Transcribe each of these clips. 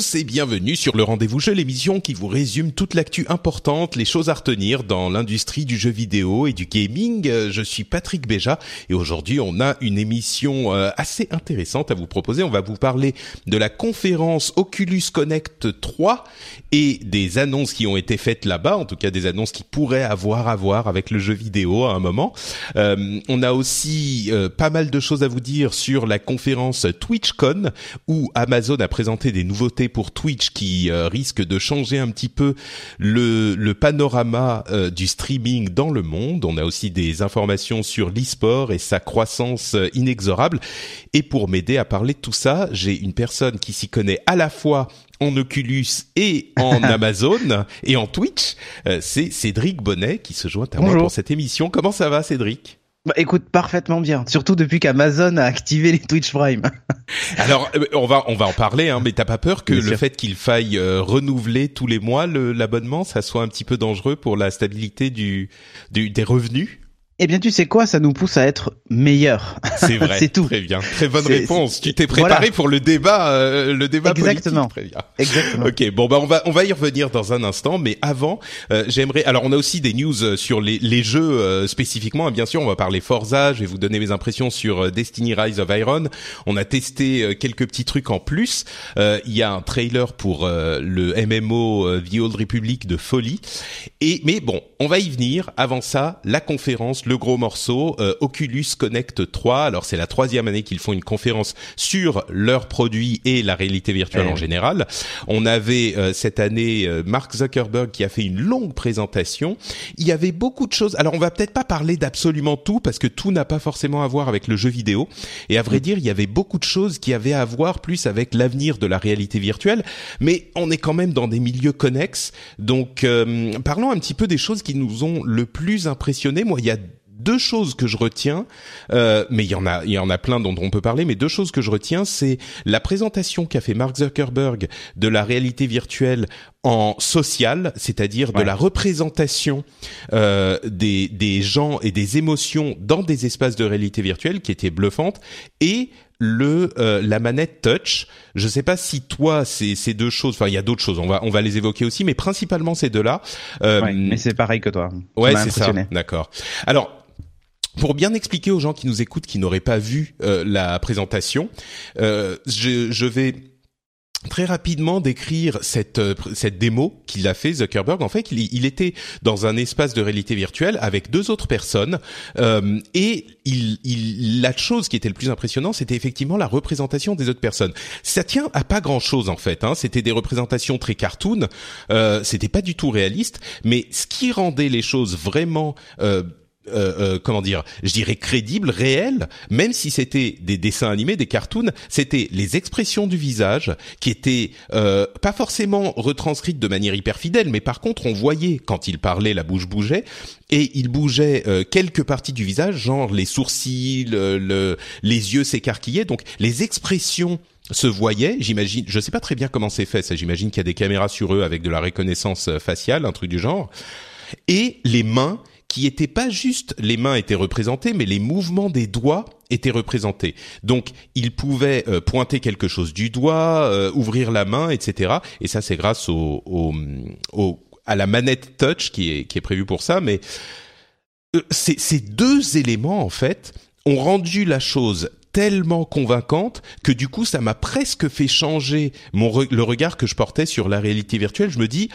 tous et bienvenue sur le Rendez-vous Jeu, l'émission qui vous résume toute l'actu importante, les choses à retenir dans l'industrie du jeu vidéo et du gaming. Euh, Je suis Patrick Béja et aujourd'hui on a une émission euh, assez intéressante à vous proposer. On va vous parler de la conférence Oculus Connect 3 et des annonces qui ont été faites là-bas, en tout cas des annonces qui pourraient avoir à voir avec le jeu vidéo à un moment. Euh, on a aussi pas mal de choses à vous dire sur la conférence TwitchCon où Amazon a présenté des nouveautés pour Twitch qui euh, risquent de changer un petit peu le, le panorama euh, du streaming dans le monde. On a aussi des informations sur l'e-sport et sa croissance euh, inexorable. Et pour m'aider à parler de tout ça, j'ai une personne qui s'y connaît à la fois en Oculus et en Amazon et en Twitch. C'est Cédric Bonnet qui se joint à moi pour cette émission. Comment ça va Cédric? Bah, écoute, parfaitement bien. Surtout depuis qu'Amazon a activé les Twitch Prime. Alors, euh, on va on va en parler, hein, mais t'as pas peur que Bien le sûr. fait qu'il faille euh, renouveler tous les mois l'abonnement, ça soit un petit peu dangereux pour la stabilité du, du des revenus? Eh bien, tu sais quoi, ça nous pousse à être meilleurs. C'est vrai. C'est tout. Très bien. Très bonne réponse. Tu t'es préparé Voilà. pour le débat, euh, le débat Exactement. politique. Très bien. Exactement. Ok, bon bah on va on va y revenir dans un instant, mais avant euh, j'aimerais alors on a aussi des news euh, sur les les jeux euh, spécifiquement. Et bien sûr, on va parler Forza. Je vais vous donner mes impressions sur euh, Destiny Rise of Iron. On a testé euh, quelques petits trucs en plus. Euh, Il y a un trailer pour euh, le MMO The Old Republic de folie. Et mais bon, on va y venir. Avant ça, la conférence, le gros morceau, euh, Oculus Connect 3. Alors c'est la troisième année qu'ils font une conférence sur leurs produits et la réalité virtuelle Eh en oui. général. On avait euh, cette année euh, Mark Zuckerberg qui a fait une longue présentation. Il y avait beaucoup de choses. Alors on va peut-être pas parler d'absolument tout parce que tout n'a pas forcément à voir avec le jeu vidéo. Et à vrai dire, il y avait beaucoup de choses qui avaient à voir plus avec l'avenir de la réalité virtuelle. Mais on est quand même dans des milieux connexes. Donc euh, parlons un petit peu des choses qui nous ont le plus impressionné. Moi, il y a deux choses que je retiens, euh, mais il y en a, il y en a plein dont on peut parler, mais deux choses que je retiens, c'est la présentation qu'a fait Mark Zuckerberg de la réalité virtuelle en social, c'est-à-dire de la représentation euh, des, des gens et des émotions dans des espaces de réalité virtuelle qui était bluffante, et le euh, la manette touch. Je sais pas si toi ces ces deux choses, enfin il y a d'autres choses, on va on va les évoquer aussi, mais principalement ces deux-là. Euh, Ouais, mais c'est pareil que toi. Ouais, c'est ça. D'accord. Alors. Pour bien expliquer aux gens qui nous écoutent, qui n'auraient pas vu euh, la présentation, euh, je, je vais très rapidement décrire cette euh, cette démo qu'il a fait Zuckerberg. En fait, il, il était dans un espace de réalité virtuelle avec deux autres personnes euh, et il, il la chose qui était le plus impressionnant, c'était effectivement la représentation des autres personnes. Ça tient à pas grand chose en fait. Hein. C'était des représentations très cartoon. Euh, c'était pas du tout réaliste, mais ce qui rendait les choses vraiment euh, euh, euh, comment dire, je dirais crédible, réel, même si c'était des dessins animés, des cartoons, c'était les expressions du visage qui étaient euh, pas forcément retranscrites de manière hyper fidèle, mais par contre on voyait quand il parlait, la bouche bougeait et il bougeait euh, quelques parties du visage, genre les sourcils, le, le- les yeux s'écarquillaient, donc les expressions se voyaient, j'imagine, je sais pas très bien comment c'est fait, ça j'imagine qu'il y a des caméras sur eux avec de la reconnaissance euh, faciale, un truc du genre, et les mains qui étaient pas juste les mains étaient représentées, mais les mouvements des doigts étaient représentés. Donc, il pouvait euh, pointer quelque chose du doigt, euh, ouvrir la main, etc. Et ça, c'est grâce au, au, au- à la manette touch qui est qui est prévue pour ça. Mais euh, ces, ces deux éléments, en fait, ont rendu la chose tellement convaincante que du coup ça m'a presque fait changer mon le regard que je portais sur la réalité virtuelle. Je me dis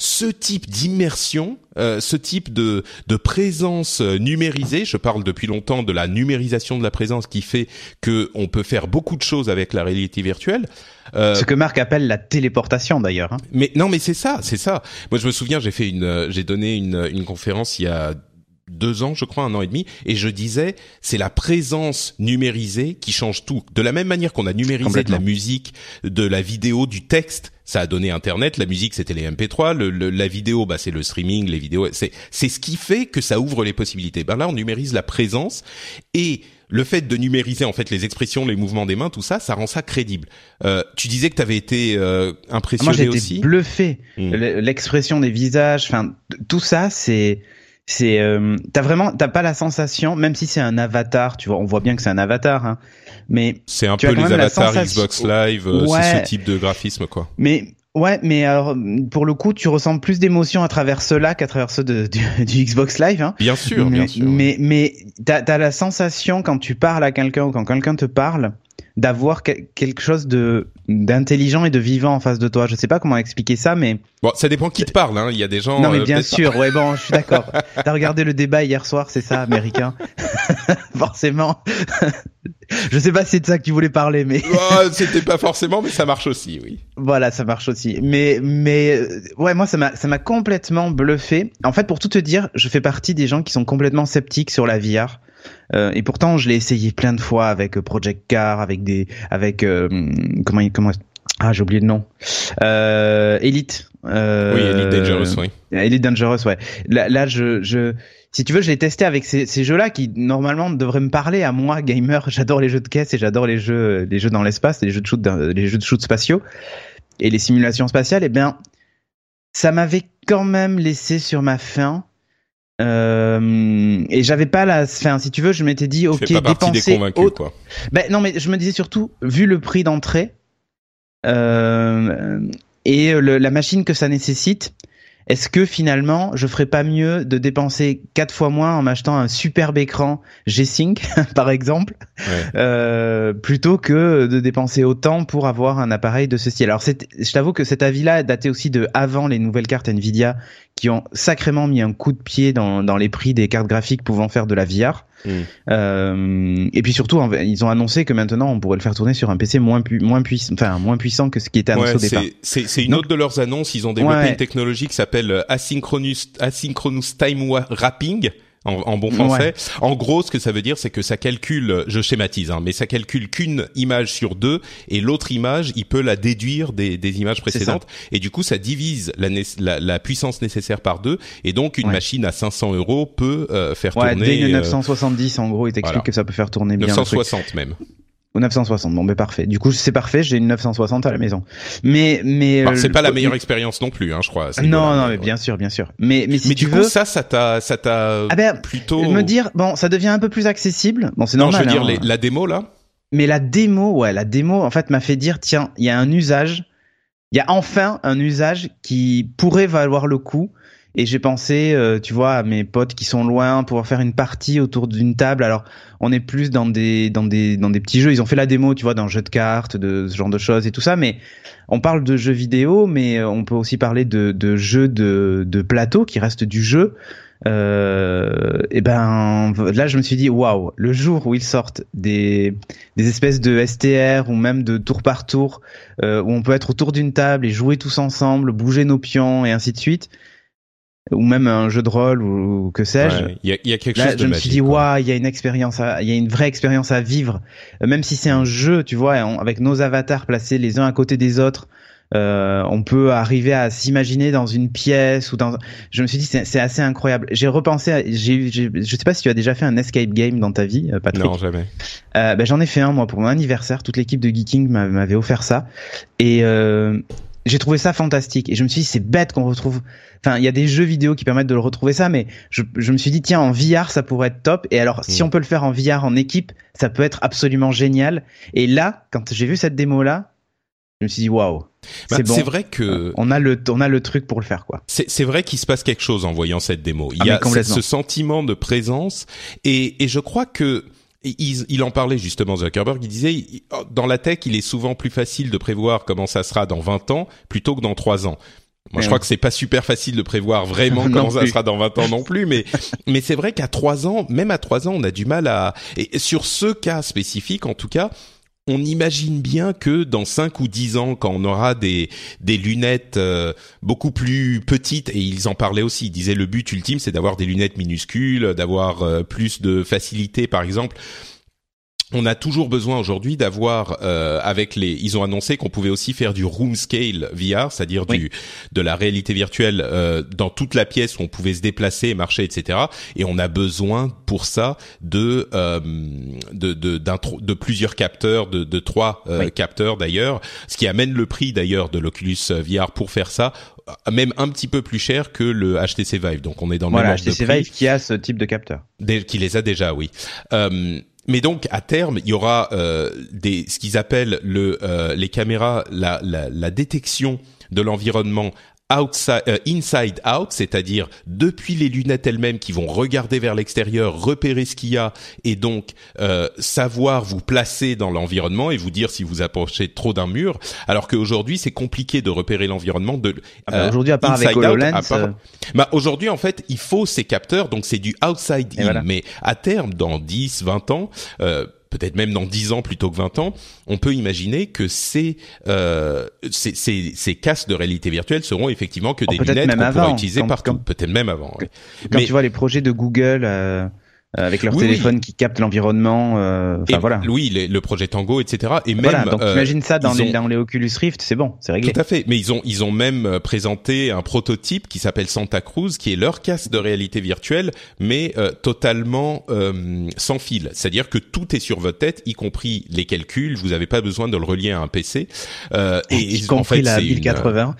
ce type d'immersion, euh, ce type de, de présence euh, numérisée, je parle depuis longtemps de la numérisation de la présence qui fait que on peut faire beaucoup de choses avec la réalité virtuelle. Euh, ce que Marc appelle la téléportation d'ailleurs. Hein. Mais non, mais c'est ça, c'est ça. Moi, je me souviens, j'ai fait une, j'ai donné une, une conférence il y a deux ans, je crois, un an et demi, et je disais, c'est la présence numérisée qui change tout. De la même manière qu'on a numérisé de la musique, de la vidéo, du texte, ça a donné Internet. La musique, c'était les MP3. Le, la vidéo, bah, c'est le streaming. Les vidéos, c'est c'est ce qui fait que ça ouvre les possibilités. Ben là, on numérise la présence et le fait de numériser en fait les expressions, les mouvements des mains, tout ça, ça rend ça crédible. Euh, tu disais que tu avais été euh, impressionné Moi, j'ai aussi. bluffé. Hmm. L'expression des visages, enfin tout ça, c'est c'est euh, t'as vraiment t'as pas la sensation même si c'est un avatar tu vois on voit bien que c'est un avatar hein, mais c'est un peu les avatars Xbox Live euh, c'est ce type de graphisme quoi. Mais ouais mais alors pour le coup tu ressens plus d'émotions à travers cela qu'à travers ceux de, du, Xbox Live hein. bien sûr mais, bien sûr mais mais t'as as la sensation quand tu parles à quelqu'un ou quand quelqu'un te parle d'avoir quelque chose de d'intelligent et de vivant en face de toi. Je sais pas comment expliquer ça, mais bon, ça dépend qui te parle. Hein. Il y a des gens. Non, mais euh, bien sûr. Ouais, bon, je suis d'accord. T'as regardé le débat hier soir, c'est ça, américain? forcément. je sais pas si c'est de ça que tu voulais parler, mais. C'était pas forcément, mais ça marche aussi, oui. Voilà, ça marche aussi. Mais mais euh, ouais, moi ça m'a ça m'a complètement bluffé. En fait, pour tout te dire, je fais partie des gens qui sont complètement sceptiques sur la VR. Euh, et pourtant, je l'ai essayé plein de fois avec euh, Project Car, avec des, avec euh, comment comment ah j'ai oublié le nom. Euh, Elite. Euh, oui, Elite Dangerous, oui. Elite Dangerous, ouais. Là, là je, je, si tu veux, je l'ai testé avec ces, ces jeux-là qui normalement devraient me parler à moi, gamer. J'adore les jeux de caisse et j'adore les jeux, les jeux dans l'espace, les jeux de shoot, les jeux de shoot spatiaux et les simulations spatiales. Eh bien, ça m'avait quand même laissé sur ma faim euh, et j'avais pas la, enfin, si tu veux, je m'étais dit, ok, pas dépenser. Des quoi. Ben non, mais je me disais surtout, vu le prix d'entrée euh, et le, la machine que ça nécessite, est-ce que finalement, je ferais pas mieux de dépenser quatre fois moins en m'achetant un superbe écran G-Sync, par exemple, euh, plutôt que de dépenser autant pour avoir un appareil de ce style? Alors, je t'avoue que cet avis-là daté aussi de avant les nouvelles cartes Nvidia qui ont sacrément mis un coup de pied dans, dans les prix des cartes graphiques pouvant faire de la VR. Mm. Euh, et puis surtout, ils ont annoncé que maintenant on pourrait le faire tourner sur un PC moins, moins, puissant, enfin, moins puissant que ce qui était annoncé au départ. C'est une autre de leurs annonces. Ils ont développé une technologie qui s'appelle Asynchronous, Asynchronous Time Wrapping en, bon français. En gros, ce que ça veut dire, c'est que ça calcule, je schématise, hein, mais ça calcule qu'une image sur deux, et l'autre image, il peut la déduire des, des images précédentes, et du coup, ça divise la, la, puissance nécessaire par deux, et donc une machine à 500 euros peut euh, faire ouais, tourner. Dès 970, en gros, il t'explique que ça peut faire tourner bien. 960 même. Ou 960. Bon, mais parfait. Du coup, c'est parfait. J'ai une 960 à la maison. Mais, mais c'est pas la meilleure expérience non plus, hein, je crois. Non, non, mais bien sûr, bien sûr. Mais, mais si mais tu du veux, coup, ça, ça t'a, ça t'a ah ben, plutôt me dire, bon, ça devient un peu plus accessible. Bon, c'est normal. Non, je veux dire, hein. la démo là. Mais la démo, ouais, la démo, en fait, m'a fait dire, tiens, il y a un usage, il y a enfin un usage qui pourrait valoir le coup et j'ai pensé, euh, tu vois, à mes potes qui sont loin, pouvoir faire une partie autour d'une table. Alors, on est plus dans des dans des dans des petits jeux. Ils ont fait la démo, tu vois, dans jeu de cartes, de ce genre de choses et tout ça. Mais on parle de jeux vidéo, mais euh, on peut aussi parler de de jeux de de plateau qui restent du jeu. Euh, et ben là, je me suis dit, waouh, le jour où ils sortent des des espèces de STR ou même de tour par tour, euh, où on peut être autour d'une table et jouer tous ensemble, bouger nos pions et ainsi de suite ou même un jeu de rôle ou, que sais-je. Il y, a, quelque chose de Je me suis dit waouh, il y a une expérience, il y a une vraie expérience à vivre, euh, même si c'est un jeu, tu vois, avec nos avatars placés les uns à côté des autres. Euh, on peut arriver à s'imaginer dans une pièce ou dans. Je me suis dit c'est assez incroyable. J'ai repensé. À... J'ai, je sais pas si tu as déjà fait un escape game dans ta vie, euh, Patrick. Non jamais. Euh, ben, j'en ai fait un moi pour mon anniversaire. Toute l'équipe de Geeking m'avait offert ça et euh, j'ai trouvé ça fantastique et je me suis dit c'est bête qu'on retrouve enfin il y a des jeux vidéo qui permettent de le retrouver ça mais je, je me suis dit tiens en VR ça pourrait être top et alors si mm. on peut le faire en VR en équipe ça peut être absolument génial et là quand j'ai vu cette démo là je me suis dit waouh bah, c'est bon. vrai que on a le on a le truc pour le faire quoi. C'est c'est vrai qu'il se passe quelque chose en voyant cette démo. Il ah, y a ce, sentiment de présence et et je crois que il, il, en parlait justement Zuckerberg, il disait dans la tech, il est souvent plus facile de prévoir comment ça sera dans 20 ans plutôt que dans 3 ans. Moi, je crois que c'est pas super facile de prévoir vraiment comment ça sera dans 20 ans non plus, mais mais c'est vrai qu'à 3 ans, même à 3 ans, on a du mal à et sur ce cas spécifique en tout cas, on imagine bien que dans 5 ou 10 ans, quand on aura des, des lunettes euh, beaucoup plus petites, et ils en parlaient aussi, ils disaient le but ultime c'est d'avoir des lunettes minuscules, d'avoir euh, plus de facilité par exemple on a toujours besoin aujourd'hui d'avoir euh, avec les ils ont annoncé qu'on pouvait aussi faire du room scale VR c'est-à-dire du de la réalité virtuelle euh, dans toute la pièce où on pouvait se déplacer marcher etc et on a besoin pour ça de euh, de de, de plusieurs capteurs de, de trois euh, capteurs d'ailleurs. Ce qui amène le prix d'ailleurs de l'Oculus VR pour faire ça même un petit peu plus cher que le HTC Vive. Donc on est dans le voilà, HTC Vive qui a ce type de capteur. Qui les a déjà oui. Euh, mais donc à terme, il y aura euh, des ce qu'ils appellent le euh, les caméras la, la, la détection de l'environnement outside, euh, inside out, c'est-à-dire depuis les lunettes elles-mêmes qui vont regarder vers l'extérieur, repérer ce qu'il y a et donc euh, savoir vous placer dans l'environnement et vous dire si vous approchez trop d'un mur. Alors qu'aujourd'hui c'est compliqué de repérer l'environnement de. Ah bah, aujourd'hui à part avec HoloLens. Euh. Bah aujourd'hui en fait il faut ces capteurs donc c'est du outside in, mais à terme dans 10, 20 ans. Euh, peut-être même dans 10 ans plutôt que 20 ans, on peut imaginer que ces, euh, ces, ces, ces, casques de réalité virtuelle seront effectivement que oh, des lunettes qu'on pourra utiliser partout, peut-être même avant. Quand tu vois les projets de Google, euh, avec leur téléphone qui capte l'environnement. Euh, enfin voilà. Oui, le projet Tango, etc. Et même. Voilà, donc imagine ça dans les, dans les Oculus Rift, c'est bon, c'est réglé. Tout à fait. Mais ils ont ils ont même euh, présenté un prototype qui s'appelle Santa Cruz, qui est leur casque de réalité virtuelle, mais euh, totalement euh, sans fil. C'est-à-dire que tout est sur votre tête, y compris les calculs. Vous n'avez pas besoin de le relier à un PC. Euh, et, y compris en fait, la 1080.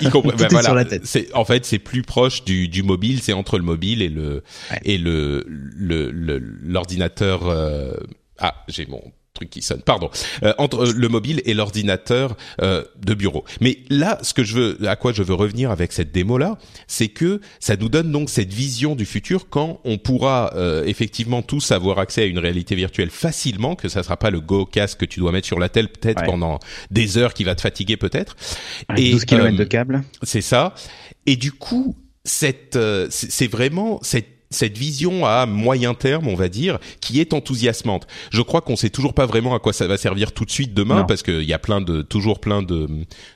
y compris, ben voilà, sur la tête. C'est en fait c'est plus proche du du mobile. C'est entre le mobile et le et le le l'ordinateur. Euh, ah, j'ai mon truc qui sonne. Pardon. Euh, entre le mobile et l'ordinateur euh, de bureau. Mais là, ce que je veux, à quoi je veux revenir avec cette démo là, c'est que ça nous donne donc cette vision du futur quand on pourra effectivement tous avoir accès à une réalité virtuelle facilement, que ça sera pas le Go casque que tu dois mettre sur la tête peut-être pendant des heures qui va te fatiguer peut-être. et 12 km de câble. C'est ça. Et du coup, cette, c'est vraiment cette cette vision à moyen terme, on va dire, qui est enthousiasmante. Je crois qu'on sait toujours pas vraiment à quoi ça va servir tout de suite demain, parce qu'il y a plein de toujours plein de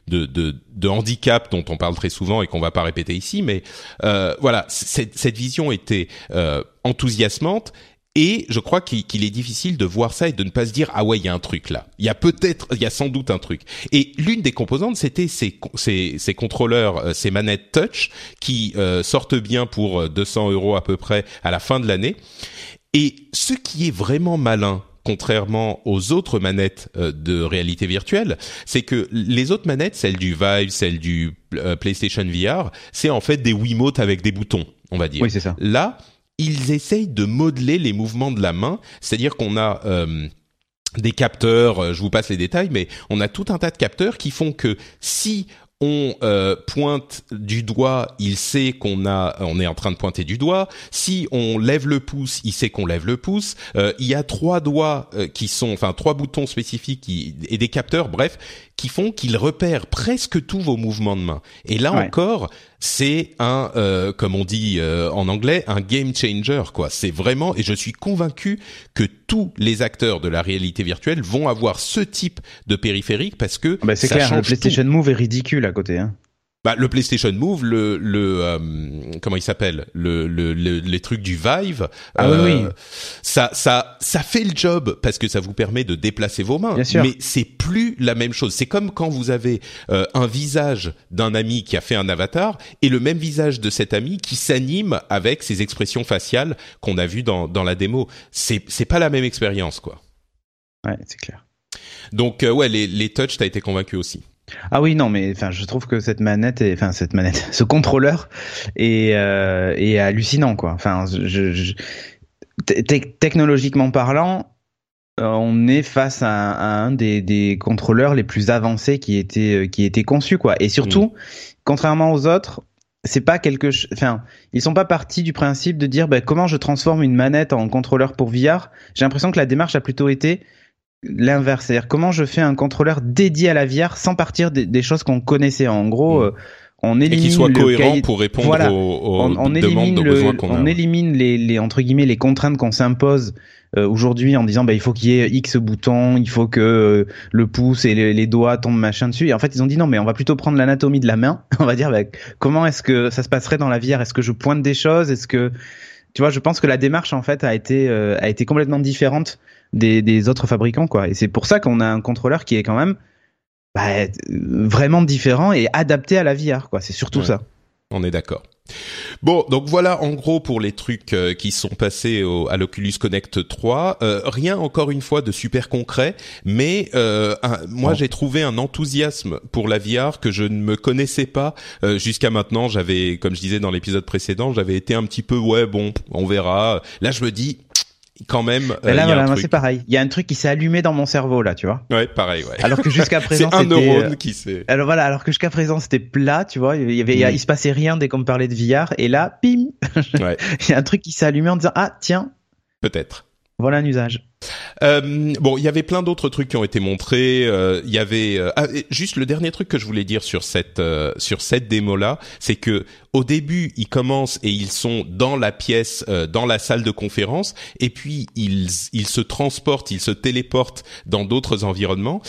de, de, de handicaps dont on parle très souvent et qu'on va pas répéter ici. Mais euh, voilà, cette, cette vision était euh, enthousiasmante et je crois qu'il est difficile de voir ça et de ne pas se dire ah ouais il y a un truc là. Il y a peut-être, il y a sans doute un truc. Et l'une des composantes c'était ces, ces, ces, contrôleurs, euh, ces manettes touch qui euh, sortent bien pour 200 euh, euros à peu près à la fin de l'année. Et ce qui est vraiment malin contrairement aux autres manettes de réalité virtuelle, c'est que les autres manettes, celles du Vive, celles du PlayStation VR, c'est en fait des Wiimotes avec des boutons, on va dire. Oui, c'est ça. Là, ils essayent de modeler les mouvements de la main, c'est-à-dire qu'on a euh, des capteurs, euh, je vous passe les détails, mais on a tout un tas de capteurs qui font que si on euh, pointe du doigt, il sait qu'on a, on est en train de pointer du doigt. Si on lève le pouce, il sait qu'on lève le pouce. il y a trois doigts qui sont, enfin trois boutons spécifiques et des capteurs, bref, qui font qu'il repère presque tous vos mouvements de main. Et là encore, c'est un, euh, comme on dit euh, en anglais, un game changer. quoi. C'est vraiment, et je suis convaincu que tous les acteurs de la réalité virtuelle vont avoir ce type de périphérique parce que bah c'est clair, le PlayStation Move est ridicule à côté. Hein bah, le PlayStation Move, le, le euh, comment il s'appelle, le, le, les trucs du Vive, ah, oui, oui. Euh, ça, ça, ça fait le job parce que ça vous permet de déplacer vos mains. Mais c'est plus la même chose. C'est comme quand vous avez euh, un visage d'un ami qui a fait un avatar et le même visage de cet ami qui s'anime avec ses expressions faciales qu'on a vues dans, dans la démo. C'est, c'est pas la même expérience, quoi. Ouais, c'est clair. Donc ouais, les, les touch, t'as été convaincu aussi. Ah oui, non, mais enfin, je trouve que cette manette, est, enfin cette manette, ce contrôleur est, euh, est hallucinant, quoi. Enfin, je, je technologiquement parlant, euh, on est face à, un des, des, contrôleurs les plus avancés qui étaient qui étaient conçus, quoi. Et surtout, mm. contrairement aux autres, c'est pas quelque enfin ils sont pas partis du principe de dire bah, comment je transforme une manette en contrôleur pour VR j'ai l'impression que la démarche a plutôt été l'inverse c'est-à-dire comment je fais un contrôleur dédié à la VR sans partir des, des choses qu'on connaissait en gros Mm. euh, on Et élimine qu'il soit le cohérent pour répondre Voilà. aux, aux on, on demandes, aux le- besoins qu'on a. on élimine les, les entre guillemets les contraintes qu'on s'impose euh, aujourd'hui en disant bah il faut qu'il y ait X boutons, il faut que euh, le pouce et les, les doigts tombent machin dessus. Et en fait ils ont dit non mais on va plutôt prendre l'anatomie de la main. On va dire bah, comment est-ce que ça se passerait dans la VR Est-ce que je pointe des choses? Est-ce que tu vois Je pense que la démarche en fait a été euh, a été complètement différente des, des autres fabricants quoi. Et c'est pour ça qu'on a un contrôleur qui est quand même bah, euh, vraiment différent et adapté à la VR quoi. C'est surtout Ouais. ça. On est d'accord. Bon, donc voilà en gros pour les trucs euh, qui sont passés au, à l'Oculus Connect 3. Euh, rien encore une fois de super concret, mais euh, un- moi j'ai trouvé un enthousiasme pour la VR que je ne me connaissais pas euh, jusqu'à maintenant. J'avais, comme je disais dans l'épisode précédent, j'avais été un petit peu ouais bon, on verra. Là je me dis quand même. euh, Mais là voilà c'est pareil. Il y a un truc qui s'est allumé dans mon cerveau là, tu vois. Ouais, pareil, ouais. Alors que jusqu'à C'est présent un c'était euh, neurone qui s'est. alors voilà, alors que jusqu'à présent c'était plat, tu vois, il y avait Mm. il se passait rien dès qu'on me parlait de VR et là, pim, Ouais. il y a un truc qui s'est allumé en disant ah tiens, Peut-être. voilà un usage. Euh, bon, il y avait plein d'autres trucs qui ont été montrés. euh, Il y avait euh, ah, juste le dernier truc que je voulais dire sur cette euh, sur cette démo là, c'est que au début ils commencent et ils sont dans la pièce, dans la salle de conférence, et puis ils ils se transportent, ils se téléportent dans d'autres environnements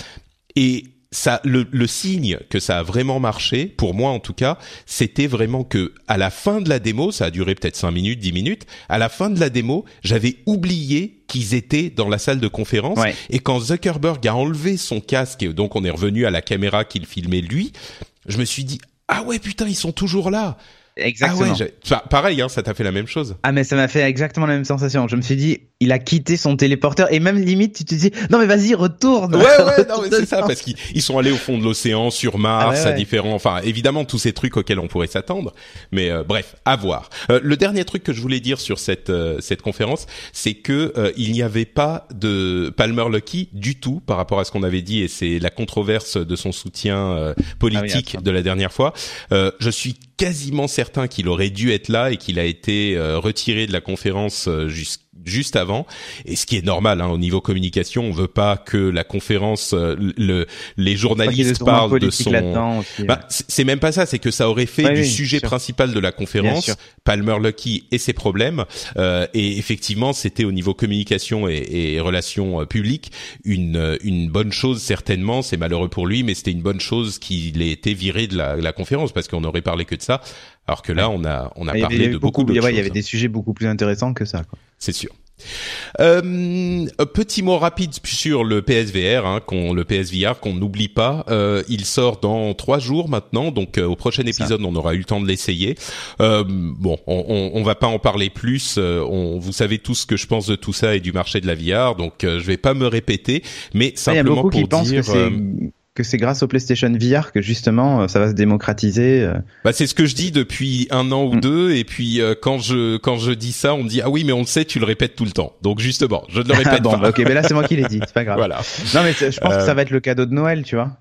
et ça, le, le signe que ça a vraiment marché, pour moi en tout cas, c'était vraiment que à la fin de la démo, ça a duré peut-être 5 minutes, 10 minutes, à la fin de la démo, j'avais oublié qu'ils étaient dans la salle de conférence. Ouais. Et quand Zuckerberg a enlevé son casque, et donc on est revenu à la caméra qu'il filmait lui, je me suis dit, ah ouais putain, ils sont toujours là. Exactement. Ah ouais, enfin, pareil, hein, ça t'a fait la même chose. Ah mais ça m'a fait exactement la même sensation. Je me suis dit, il a quitté son téléporteur et même limite tu te dis non mais vas-y retourne. Ouais, ouais, non, mais c'est ça, parce qu'ils ils sont allés au fond de l'océan, sur Mars, Ah ouais, à ouais. différents, enfin, évidemment, tous ces trucs auxquels on pourrait s'attendre. Mais euh, bref, à voir. Euh, le dernier truc que je voulais dire sur cette euh, cette conférence, c'est que euh, il n'y avait pas de Palmer Lucky du tout par rapport à ce qu'on avait dit, et c'est la controverse de son soutien euh, politique Ah oui, de la dernière fois. Euh, je suis quasiment certain qu'il aurait dû être là et qu'il a été euh, retiré de la conférence euh, jus- juste avant. Et ce qui est normal hein, au niveau communication, on veut pas que la conférence, euh, le, les journalistes parlent de son. Bah, c'est c'est même pas ça, c'est que ça aurait fait Ouais, du oui, sujet sûr. principal de la conférence. Palmer Lucky et ses problèmes. Euh, et effectivement, c'était au niveau communication et, et relations euh, publiques une euh, une bonne chose certainement. C'est malheureux pour lui, mais c'était une bonne chose qu'il ait été viré de la, la conférence parce qu'on aurait parlé que de ça. Alors que là, on a on a parlé de beaucoup il y avait- il y choses. avait des sujets beaucoup plus intéressants que ça. Quoi. C'est sûr. Euh, petit mot rapide sur le PSVR, hein, qu'on, le PSVR qu'on n'oublie pas. Euh, il sort dans trois jours maintenant, donc euh, au prochain épisode, on aura eu le temps de l'essayer. Euh, bon, on, on, on va pas en parler plus. euh, on, vous savez tout ce que je pense de tout ça et du marché de la VR, donc euh, je vais pas me répéter, mais Il y a simplement qui pour pensent dire. Que c'est euh, grâce au PlayStation VR que justement euh, ça va se démocratiser. euh. Bah c'est ce que je dis depuis un an ou Mm. deux et puis euh, quand je quand je dis ça on me dit ah oui mais on le sait tu le répètes tout le temps donc justement je ne le répète bon, pas bah, ok, mais là c'est moi qui l'ai dit, c'est pas grave. voilà Non mais je pense Euh, que ça va être le cadeau de Noël, tu vois.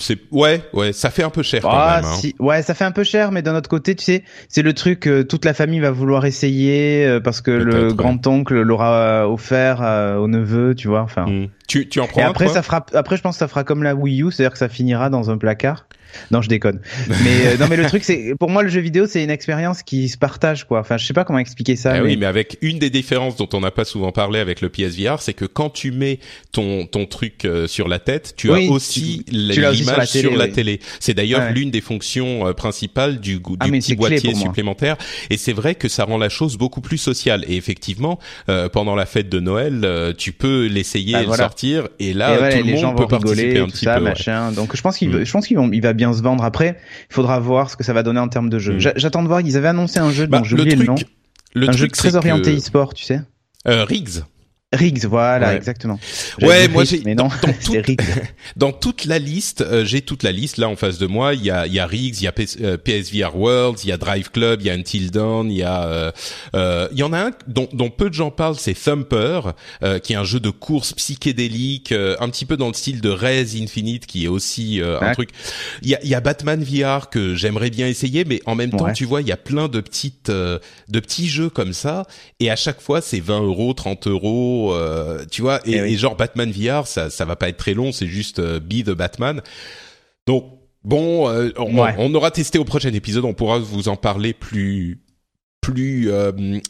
C'est ouais ouais ça fait un peu cher quand Ah, même hein. si. Ouais, ça fait un peu cher, mais d'un autre côté, tu sais, c'est le truc que toute la famille va vouloir essayer euh, parce que le ouais. grand-oncle l'aura offert euh, au neveu, tu vois. Enfin. Mm. tu tu en prends Et après, ça fera. Après, je pense que ça fera comme la Wii U, c'est-à-dire que ça finira dans un placard. Non, je déconne. Mais euh, non, mais le truc, c'est pour moi, le jeu vidéo, c'est une expérience qui se partage, quoi. Enfin, je sais pas comment expliquer ça. Ah mais... oui, mais avec une des différences dont on n'a pas souvent parlé avec le PSVR, c'est que quand tu mets ton ton truc euh, sur la tête, tu Oui, as aussi l'image sur la télé, télé. oui. C'est d'ailleurs Ouais. l'une des fonctions euh, principales du, du Ah, petit boîtier supplémentaire. Et c'est vrai que ça rend la chose beaucoup plus sociale. Et effectivement, euh, pendant la fête de Noël, euh, tu peux l'essayer Bah, et le sortir. Et Et là, ouais, tout le monde gens peut rigoler, participer un petit ça, peu. ouais. machin. Donc je pense qu'il, Mm. je pense qu'il va, il va bien se vendre. Après, il faudra voir ce que ça va donner en termes de jeu. Mm. J'a- J'attends de voir. Ils avaient annoncé un jeu Bah, dont j'ai le oublié truc, le nom. le un truc, jeu très orienté que- e-sport, tu sais. euh, Riggs. Riggs, voilà, Ouais. exactement. Ouais, moi j'ai dans, Riggs. dans toute la liste, euh, j'ai toute la liste là en face de moi. Il y a il y a Riggs, il y a PS, euh, PSVR Worlds, il y a Drive Club, il y a Until Dawn, il y a euh, euh, il y en a un dont, dont peu de gens parlent, c'est Thumper, euh, qui est un jeu de course psychédélique, euh, un petit peu dans le style de Rez Infinite, qui est aussi euh, un Ouais. truc. Il y a, il y a Batman VR que j'aimerais bien essayer, mais en même temps, tu vois, il y a plein de petites euh, de petits jeux comme ça, et à chaque fois c'est 20 euros, 30 euros, euh, tu vois, et, Eh oui. et genre Batman VR, ça ça va pas être très long, c'est juste euh, Be the Batman. Donc bon, euh, on, Ouais. on aura testé au prochain épisode, on pourra vous en parler plus plus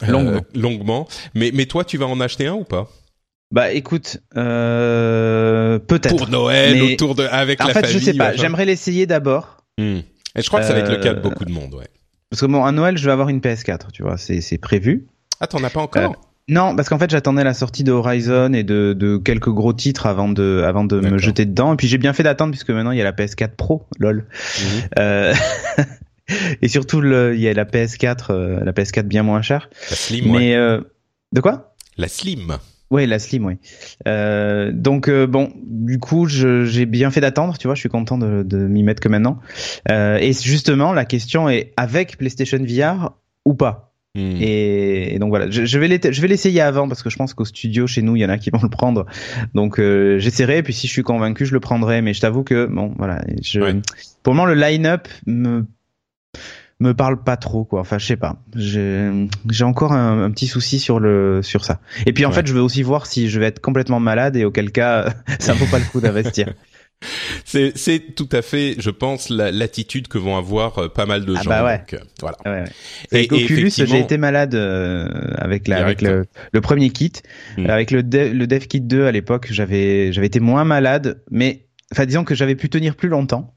Longuement. longuement. Mais mais toi, tu vas en acheter un ou pas? Bah écoute, euh, peut-être. pour Noël Mais- autour de avec En la fait, famille. je sais pas. J'aimerais l'essayer d'abord. Hmm. Et je crois que ça va être le cas de beaucoup de monde, ouais. Parce que bon, à Noël, je vais avoir une PS4, tu vois, c'est c'est prévu. Ah, t'en as pas encore? Non, parce qu'en fait, j'attendais la sortie de Horizon et de, de quelques gros titres avant de, avant de me jeter dedans. Et puis j'ai bien fait d'attendre puisque maintenant il y a la PS4 Pro, lol. Mhm. Euh, et surtout, le, il y a la PS4, euh, la PS4 bien moins chère. La Slim, ouais. Mais euh, de quoi? La Slim. Ouais, la Slim, oui. Euh, donc euh, bon, du coup, j'ai bien fait d'attendre, tu vois, je suis content de, de m'y mettre que maintenant. Euh, et justement, la question est avec PlayStation VR ou pas? Hmm. Et, et donc voilà, je, je vais l'essayer avant parce que je pense qu'au studio chez nous, il y en a qui vont le prendre. Donc euh, j'essaierai. Et puis si je suis convaincu, je le prendrai. Mais je t'avoue que bon, voilà, je, Ouais. pour le moment, le line-up me me parle pas trop quoi. Enfin, je sais pas. J'ai j'ai encore un, un petit souci sur le sur ça. Et puis en Ouais. fait, je veux aussi voir si je vais être complètement malade et auquel cas, ça vaut pas le coup d'investir. C'est c'est tout à fait, je pense, la- l'attitude que vont avoir euh, pas mal de Ah gens. bah ouais. donc, euh, voilà. Ouais, ouais. Et- Avec et Oculus, j'ai été malade euh, avec la, avec Direct. le, le premier kit. Mm. Avec le, dev, le Dev Kit 2 à l'époque, j'avais j'avais été moins malade, mais enfin disons que j'avais pu tenir plus longtemps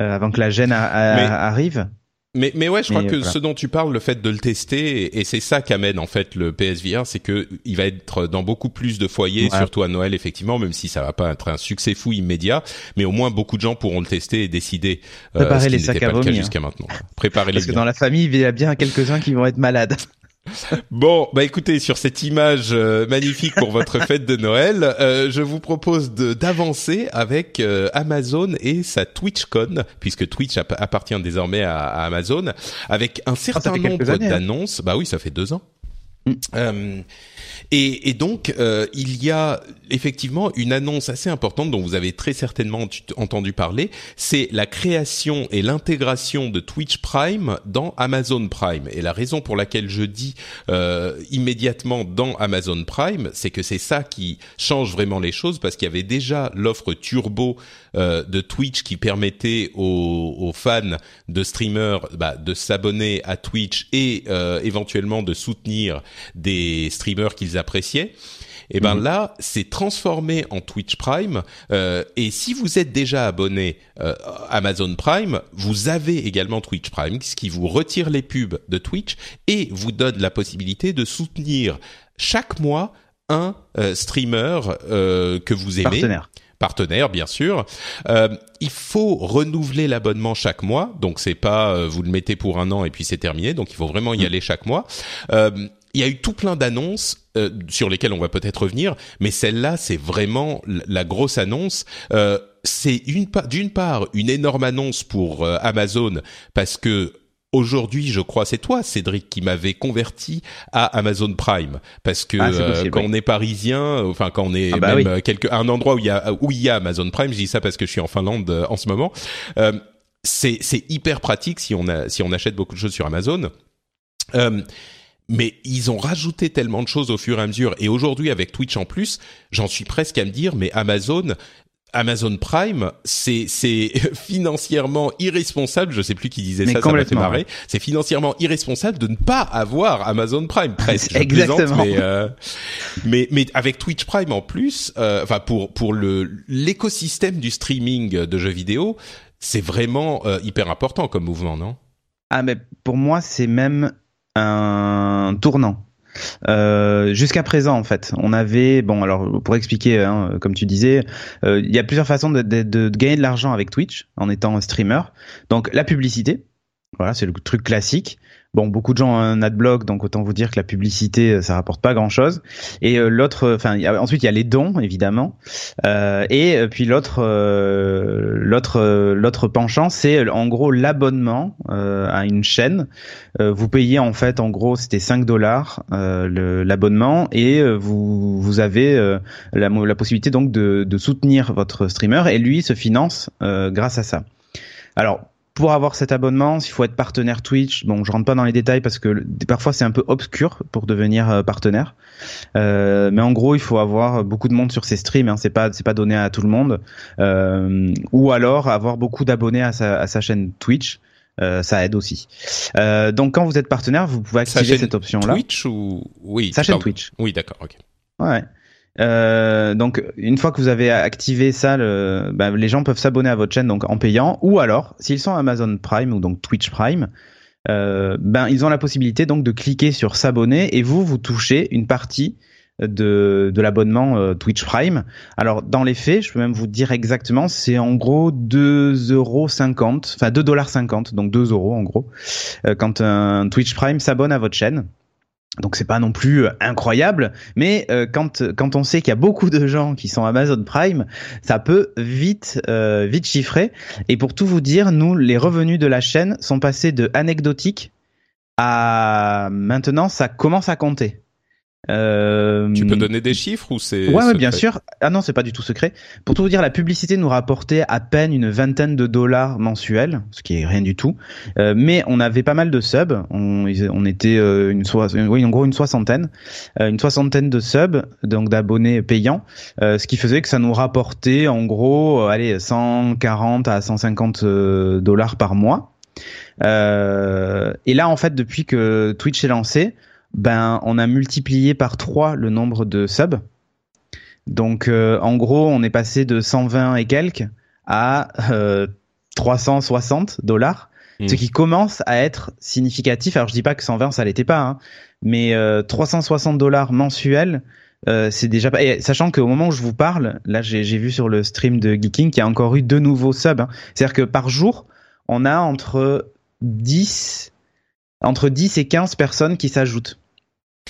euh, avant que la gêne a- a- Mais- arrive. Mais, mais ouais, je crois que voilà. ce dont tu parles, le fait de le tester, et, et c'est ça qu'amène en fait le PSVR, c'est que il va être dans beaucoup plus de foyers, Ouais. surtout à Noël effectivement, même si ça va pas être un succès fou immédiat, mais au moins beaucoup de gens pourront le tester et décider. euh, Préparer ce les sacs à le cas vomi, jusqu'à maintenant. Préparer les Parce que dans la famille, il y a bien quelques-uns qui vont être malades. Bon, bah écoutez, sur cette image euh, magnifique pour votre fête de Noël, euh, je vous propose de d'avancer avec euh, Amazon et sa TwitchCon, puisque Twitch app- appartient désormais à, à Amazon, avec un certain fait quelques nombre hein. d'annonces. Bah oui, ça fait deux ans. Mm. Euh, et, et donc, euh, il y a effectivement une annonce assez importante dont vous avez très certainement entendu parler. C'est la création et l'intégration de Twitch Prime dans Amazon Prime. Et la raison pour laquelle je dis euh, immédiatement dans Amazon Prime, c'est que c'est ça qui change vraiment les choses parce qu'il y avait déjà l'offre turbo euh, de Twitch qui permettait aux, aux fans de streamers bah, de s'abonner à Twitch et euh, éventuellement de soutenir des streamers qu'ils appréciaient. Et ben Mhm. là, c'est transformé en Twitch Prime. euh, et si vous êtes déjà abonné euh, Amazon Prime, vous avez également Twitch Prime, ce qui vous retire les pubs de Twitch et vous donne la possibilité de soutenir chaque mois un euh, streamer euh, que vous aimez Partenaire. partenaire bien sûr. Euh, il faut renouveler l'abonnement chaque mois, donc c'est pas euh, vous le mettez pour un an et puis c'est terminé, donc il faut vraiment y aller chaque mois. Euh, il y a eu tout plein d'annonces euh, sur lesquelles on va peut-être revenir, mais celle-là c'est vraiment la grosse annonce. Euh, c'est une d'une part une énorme annonce pour euh, Amazon parce que Aujourd'hui, je crois, c'est toi, Cédric, qui m'avait converti à Amazon Prime, parce que Ah, euh, quand oui. on est parisien, enfin quand on est Ah bah même oui. euh, quelque un endroit où il y a où il y a Amazon Prime, je dis ça parce que je suis en Finlande euh, en ce moment. Euh, c'est c'est hyper pratique si on a si on achète beaucoup de choses sur Amazon. Mais ils ont rajouté tellement de choses au fur et à mesure. Et aujourd'hui, avec Twitch en plus, j'en suis presque à me dire, mais Amazon, Amazon Prime, c'est c'est financièrement irresponsable. Je sais plus qui disait Mais ça, ça m'a fait marrer. ouais. C'est financièrement irresponsable de ne pas avoir Amazon Prime. Presque. Exactement. mais, euh, mais mais avec Twitch Prime en plus, euh, enfin pour pour le l'écosystème du streaming de jeux vidéo, c'est vraiment euh, hyper important comme mouvement, non? Ah, mais pour moi, c'est même un tournant. Euh, Jusqu'à présent, en fait, on avait, bon, alors pour expliquer, hein, comme tu disais, euh, il y a plusieurs façons de, de- de gagner de l'argent avec Twitch en étant streamer. Donc la publicité, Voilà, c'est le truc classique. Bon, beaucoup de gens ont un adblock, donc autant vous dire que la publicité, euh, ça rapporte pas grand-chose. Et euh, l'autre, enfin, ensuite il y a les dons, évidemment. Euh, et euh, puis l'autre, l'autre, l'autre penchant, c'est en gros l'abonnement à une chaîne. vous payez en fait, en gros, c'était 5 dollars l'abonnement, et vous vous avez la, la, possibilité donc de, de soutenir votre streamer, et lui se finance grâce à ça. Alors pour avoir cet abonnement, il faut être partenaire Twitch. Bon, je rentre pas dans les détails parce que parfois c'est un peu obscur pour devenir euh, partenaire. Euh, mais en gros, il faut avoir beaucoup de monde sur ses streams. Hein. C'est pas c'est pas donné à tout le monde. Euh, ou alors avoir beaucoup d'abonnés à sa, à sa chaîne Twitch. Euh, ça aide aussi. Euh, donc quand vous êtes partenaire, vous pouvez activer cette option-là. Twitch ou oui. Sa chaîne Twitch. Oui, d'accord. Ok. Ouais. Euh, donc une fois que vous avez activé ça, bah, les gens peuvent s'abonner à votre chaîne donc en payant, ou alors s'ils sont Amazon Prime ou donc Twitch Prime, euh, ben ils ont la possibilité donc de cliquer sur s'abonner et vous vous touchez une partie de, de l'abonnement euh, Twitch Prime. Alors dans les faits, je peux même vous dire exactement, c'est en gros 2,50 euros, enfin 2,50 dollars donc 2 euros en gros, euh, quand un Twitch Prime s'abonne à votre chaîne. Donc c'est pas non plus euh, incroyable, mais euh, quand quand on sait qu'il y a beaucoup de gens qui sont Amazon Prime, ça peut vite euh, vite chiffrer. Et pour tout vous dire, nous les revenus de la chaîne sont passés de anecdotiques à maintenant ça commence à compter. Euh, tu peux donner des chiffres ou c'est ouais, ouais, bien sûr. Ah non, c'est pas du tout secret. Pour tout vous dire, la publicité nous rapportait à peine une vingtaine de dollars mensuels, ce qui est rien du tout. Euh, mais on avait pas mal de subs. On, on était euh, une oui, en gros une soixantaine, euh, une soixantaine de subs, donc d'abonnés payants, euh, ce qui faisait que ça nous rapportait en gros, allez, 140 à 150 dollars par mois. et là, en fait, depuis que Twitch est lancé ben on a multiplié par 3 le nombre de subs. Donc euh, en gros, on est passé de 120 et quelques à 360 euh, dollars, hmm. ce qui commence à être significatif. Alors je dis pas que 120 ça l'était pas, hein, mais 360 euh, dollars mensuels, c'est déjà pas. Et sachant qu'au moment où je vous parle, là j'ai vu sur le stream de Geeking qu'il y a encore eu deux nouveaux subs. Hein. C'est-à-dire que par jour, on a entre 10 entre 10 et 15 personnes qui s'ajoutent.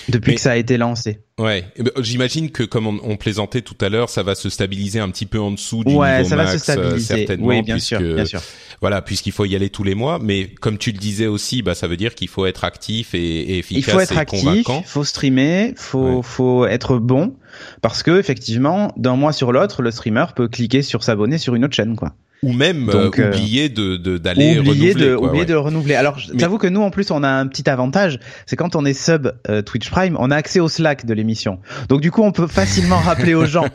Depuis que ça a été lancé. Ouais, eh ben, j'imagine que comme on, plaisantait tout à l'heure, ça va se stabiliser un petit peu en dessous du ouais, niveau ça max, va se stabiliser. Euh, certainement, oui, bien sûr, bien sûr. Voilà, puisqu'il faut y aller tous les mois, mais comme tu le disais aussi, bah ça veut dire qu'il faut être actif et, et efficace Il faut être et actif, convaincant. faut streamer, faut faut être bon, parce que effectivement, d'un mois sur l'autre, le streamer peut cliquer sur s'abonner sur une autre chaîne, quoi ou même euh, Donc, euh, oublier de d'aller oublier renouveler de quoi, oublier ouais. de renouveler. Alors j'avoue que nous en plus on a un petit avantage, c'est quand on est sub euh, Twitch Prime, on a accès au Slack de l'émission. Donc du coup on peut facilement rappeler aux gens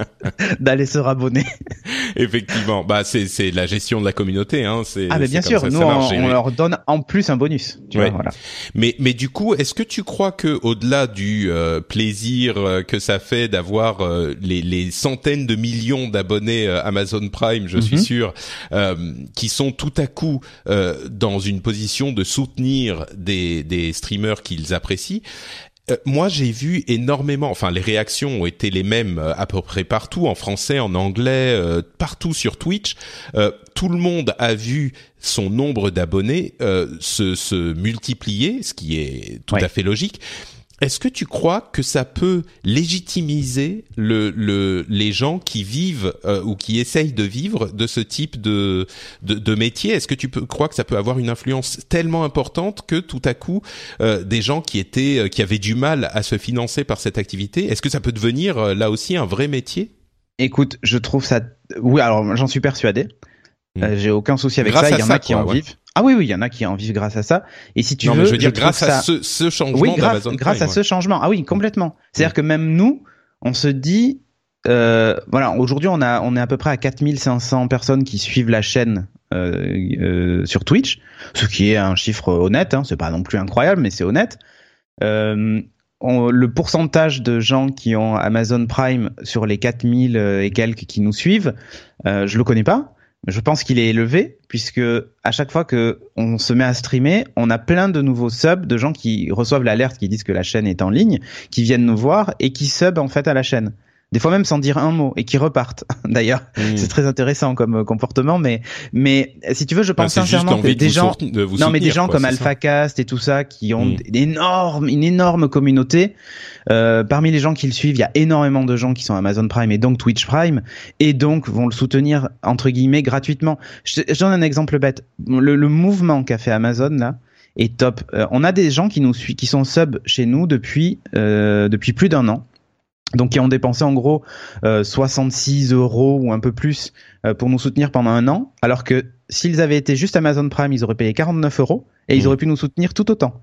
d'aller se rabonner. Effectivement, bah c'est c'est la gestion de la communauté hein, c'est Ah mais bien sûr, ça nous ça on, leur donne en plus un bonus. Tu Ouais. vois, voilà. Mais mais du coup, est-ce que tu crois que au-delà du euh, plaisir euh, que ça fait d'avoir euh, les les centaines de millions d'abonnés euh, Amazon Prime, je suis Mhm. Sûr, euh, qui sont tout à coup euh, dans une position de soutenir des des streamers qu'ils apprécient. Euh, moi, j'ai vu énormément. Enfin, les réactions ont été les mêmes euh, à peu près partout, en français, en anglais, euh, partout sur Twitch. Euh, tout le monde a vu son nombre d'abonnés euh, se, se multiplier, ce qui est tout Ouais. à fait logique. Est-ce que tu crois que ça peut légitimiser le, le, les gens qui vivent euh, ou qui essayent de vivre de ce type de, de, de métier? Est-ce que tu peux, crois que ça peut avoir une influence tellement importante que tout à coup, euh, des gens qui étaient, euh, qui avaient du mal à se financer par cette activité, est-ce que ça peut devenir là aussi un vrai métier? Écoute, je trouve ça. Oui, alors j'en suis persuadé. Mm. Euh, J'ai aucun souci avec Grâce ça. Il y en a qui quoi, en ouais. vivent. Ah oui, oui, il y en a qui en vivent grâce à ça. Et si tu Non, veux, mais je veux dire grâce à ça... ce, ce changement oui, grâce, d'Amazon grâce Prime, à ouais. ce changement. Ah oui, complètement. C'est-à-dire que même nous, on se dit, euh, voilà, aujourd'hui on a, on est à peu près à 4500 personnes qui suivent la chaîne euh, euh, sur Twitch, ce qui est un chiffre honnête. Hein, c'est pas non plus incroyable, mais c'est honnête. Euh, on- le pourcentage de gens qui ont Amazon Prime sur les 4000 et quelques qui nous suivent, euh, je le connais pas. Je pense qu'il est élevé puisque à chaque fois que on se met à streamer, on a plein de nouveaux subs, de gens qui reçoivent l'alerte, qui disent que la chaîne est en ligne, qui viennent nous voir et qui sub en fait à la chaîne. Des fois même sans dire un mot, et qui repartent. D'ailleurs, Mm. c'est très intéressant comme euh, comportement, mais mais si tu veux, je pense juste sincèrement que des gens, de non mais des gens quoi, comme. AlphaCast et tout ça qui ont Mm. une énorme, une énorme communauté. Euh, parmi les gens qui le suivent, il y a énormément de gens qui sont Amazon Prime et donc Twitch Prime et donc vont le soutenir entre guillemets gratuitement. Je, je donne un exemple bête. Le, le mouvement qu'a fait Amazon là est top. Euh, on a des gens qui nous suivent, qui sont sub chez nous depuis euh, depuis plus d'un an. Donc qui ont dépensé en gros euh, 66 euros ou un peu plus euh, pour nous soutenir pendant un an, alors que s'ils avaient été juste Amazon Prime, ils auraient payé 49 euros et ils Mhm. auraient pu nous soutenir tout autant.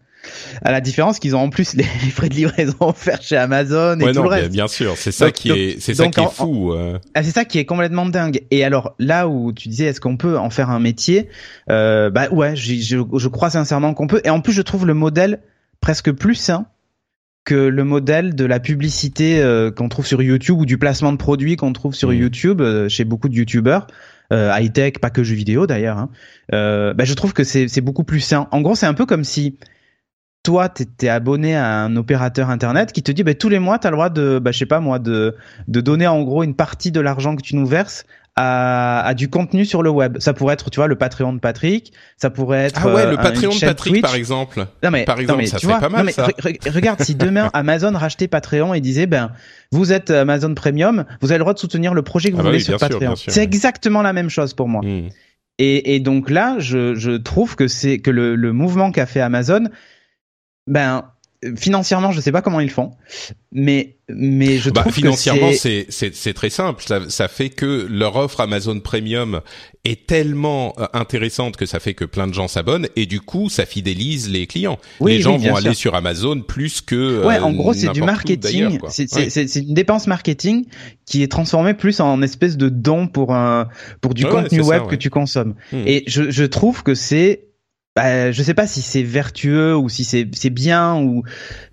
À la différence qu'ils ont en plus les, les frais de livraison offerts chez Amazon et Ouais, tout non, le reste. bien sûr, c'est ça Donc- qui donc- est, c'est ça fou. euh. C'est ça qui est complètement dingue. Et alors là où tu disais est-ce qu'on peut en faire un métier, euh, bah ouais, je crois sincèrement qu'on peut. Et en plus, je trouve le modèle presque plus sain que le modèle de la publicité euh, qu'on trouve sur YouTube ou du placement de produits qu'on trouve sur Mhm. YouTube euh, chez beaucoup de YouTubeurs. Euh, high tech, pas que jeux vidéo d'ailleurs. Hein. Euh, bah, je trouve que c'est c'est beaucoup plus sain. En gros, c'est un peu comme si toi, t'étais abonné à un opérateur internet qui te dit, bah, tous les mois, t'as le droit de, bah, je sais pas moi, de, de donner en gros une partie de l'argent que tu nous verses à, à du contenu sur le web. Ça pourrait être, tu vois, le Patreon de Patrick. Ça pourrait être. Ah ouais, euh, le un- Patreon de Patrick, Twitch. par exemple. Non mais, Par non, exemple, mais ça tu vois, pas mal, non, mais ça. re- re- regarde, si demain Amazon rachetait Patreon et disait, ben, vous êtes Amazon Premium, vous avez le droit de soutenir le projet que Ah vous bah voulez oui, sur sûr, Patreon. C'est exactement la même chose pour moi. Mm. Et, et donc là, je, je trouve que c'est que le, le mouvement qu'a fait Amazon, ben financièrement, je sais pas comment ils font, mais mais je Bah, trouve financièrement, que c'est c'est très simple. Ça, ça fait que leur offre Amazon Premium est tellement euh, intéressante que ça fait que plein de gens s'abonnent et du coup, ça fidélise les clients. Oui, les gens oui, vont aller sur Amazon plus que Ouais, euh, en gros, c'est du marketing. C'est Ouais. une dépense marketing qui est transformée plus en espèce de don pour un pour du Ouais, ouais, contenu ça, web ouais. que tu consommes. Hmm. Et je, je trouve que c'est bah, je sais pas si c'est vertueux ou si c'est c'est bien ou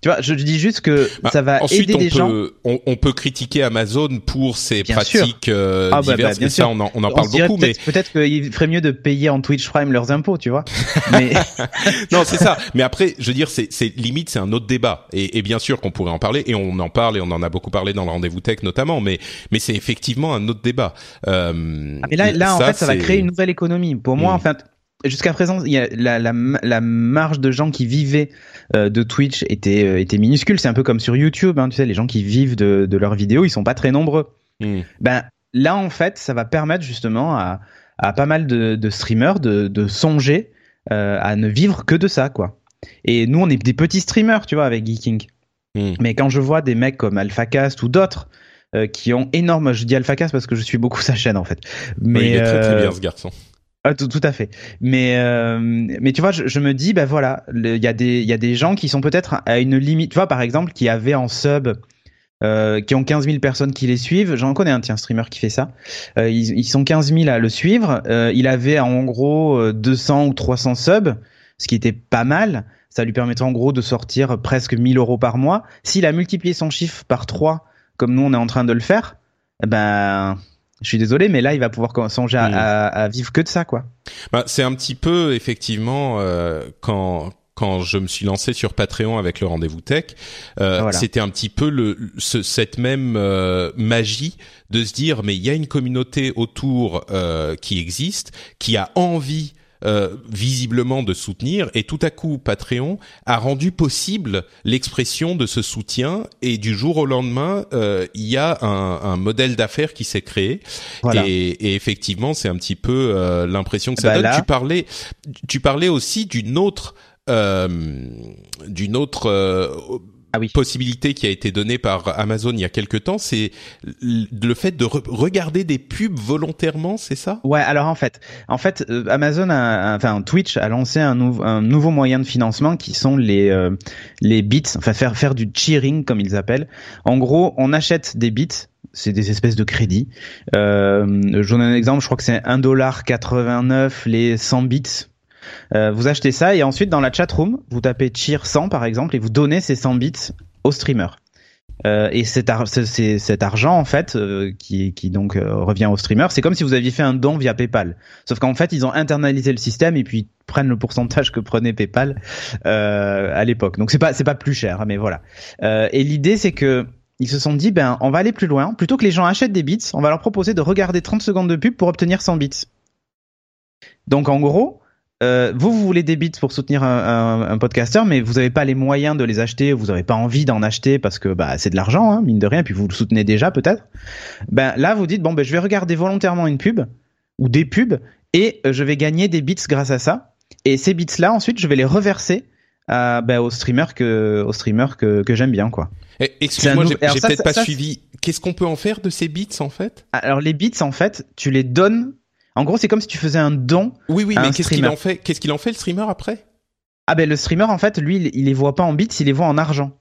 tu vois je dis juste que Bah, ça va Ensuite, aider on des peut, gens on, on peut critiquer Amazon pour ses Bien pratiques euh, Ah bah, bah, diverses bien et ça, sûr. on en, on en parle beaucoup. Mais peut-être qu'il ferait mieux de payer en Twitch Prime leurs impôts tu vois mais non, c'est ça. Mais après, je veux dire, c'est, c'est limite, c'est un autre débat. Et, et bien sûr qu'on pourrait en parler, et on en parle, et on en a beaucoup parlé dans le rendez-vous tech notamment. Mais, mais c'est effectivement un autre débat. Euh, mais là là en fait ça va créer une nouvelle économie pour moi Hmm. en fait Jusqu'à présent, il y a la, la, la marge de gens qui vivaient euh, de Twitch était, euh, était minuscule. C'est un peu comme sur YouTube, hein, tu sais, les gens qui vivent de, de leurs vidéos, ils sont pas très nombreux. Hmm. Ben là, en fait, ça va permettre justement à, à pas mal de, de streamers de, de songer euh, à ne vivre que de ça, quoi. Et nous, on est des petits streamers, tu vois, avec Geeking. Hmm. Mais quand je vois des mecs comme AlphaCast ou d'autres qui ont énorme, je dis AlphaCast parce que je suis beaucoup sa chaîne en fait. Mais Oui, il est très très bien ce garçon. Ah, tout, tout à fait. Mais euh, mais tu vois, je, je me dis, bah voilà, il y a des il y a des gens qui sont peut-être à une limite. Tu vois, par exemple, qui avaient en sub, euh, qui ont 15 000 personnes qui les suivent. J'en connais un, tiens, streamer qui fait ça. Euh, ils, ils sont 15 000 à le suivre. Euh, il avait en gros euh, 200 ou 300 subs, ce qui était pas mal. Ça lui permettait en gros de sortir presque 1000 euros par mois. S'il a multiplié son chiffre par 3, comme nous on est en train de le faire, eh ben je suis désolé, mais là, il va pouvoir songer à, Mm. à- à vivre que de ça, quoi. Bah, c'est un petit peu effectivement euh, quand quand je me suis lancé sur Patreon avec le rendez-vous tech, euh, Voilà. c'était un petit peu le ce- cette même euh, magie de se dire mais il y a une communauté autour euh, qui existe, qui a envie euh, visiblement de soutenir et tout à coup Patreon a rendu possible l'expression de ce soutien et du jour au lendemain euh, il y a un, un modèle d'affaires qui s'est créé Voilà. et, et effectivement, c'est un petit peu euh, l'impression que ça Bah donne. là- Tu parlais, tu parlais aussi d'une autre, euh, d'une autre euh, Ah oui. possibilité qui a été donnée par Amazon il y a quelque temps. C'est le fait de re- regarder des pubs volontairement, c'est ça? Ouais, alors en fait, en fait, euh, Amazon, a, a- enfin Twitch a lancé un, nou- un nouveau moyen de financement qui sont les euh, les bits, enfin faire faire du cheering comme ils appellent. En gros, on achète des bits. C'est des espèces de crédits. Euh, je donne un exemple. Je crois que c'est 1,89$ les 100 bits. Euh, vous achetez ça et ensuite dans la chat room, vous tapez cheer 100 par exemple et vous donnez ces 100 bits au streamer. Euh, et cet, ar- cet argent en fait euh, qui, qui donc euh, revient au streamer, c'est comme si vous aviez fait un don via PayPal. Sauf qu'en fait ils ont internalisé le système et puis ils prennent le pourcentage que prenait PayPal euh, à l'époque. Donc c'est pas c'est pas plus cher, hein, mais voilà. Et l'idée c'est que ils se sont dit, ben, on va aller plus loin. Plutôt que les gens achètent des bits, on va leur proposer de regarder 30 secondes de pub pour obtenir 100 bits. Donc, en gros, euh, vous, vous voulez des bits pour soutenir un, un, un podcasteur, mais vous n'avez pas les moyens de les acheter, vous n'avez pas envie d'en acheter parce que bah, c'est de l'argent, hein, mine de rien, puis vous le soutenez déjà peut-être. Ben là, vous dites bon, ben je vais regarder volontairement une pub ou des pubs et euh, je vais gagner des bits grâce à ça. Et ces bits là, ensuite, je vais les reverser euh, ben, aux streamers que aux streamers que, que j'aime bien, quoi. Eh, Excuse-moi, j'ai peut-être pas ça, suivi. Qu'est-ce qu'on peut en faire de ces bits en fait? Alors les bits, en fait, tu les donnes en gros, c'est comme si tu faisais un don. Oui, oui, mais qu'est-ce qu'il en fait? Qu'est-ce qu'il en fait le streamer après? Ah ben le streamer en fait, lui, il, il les voit pas en bits, il les voit en argent.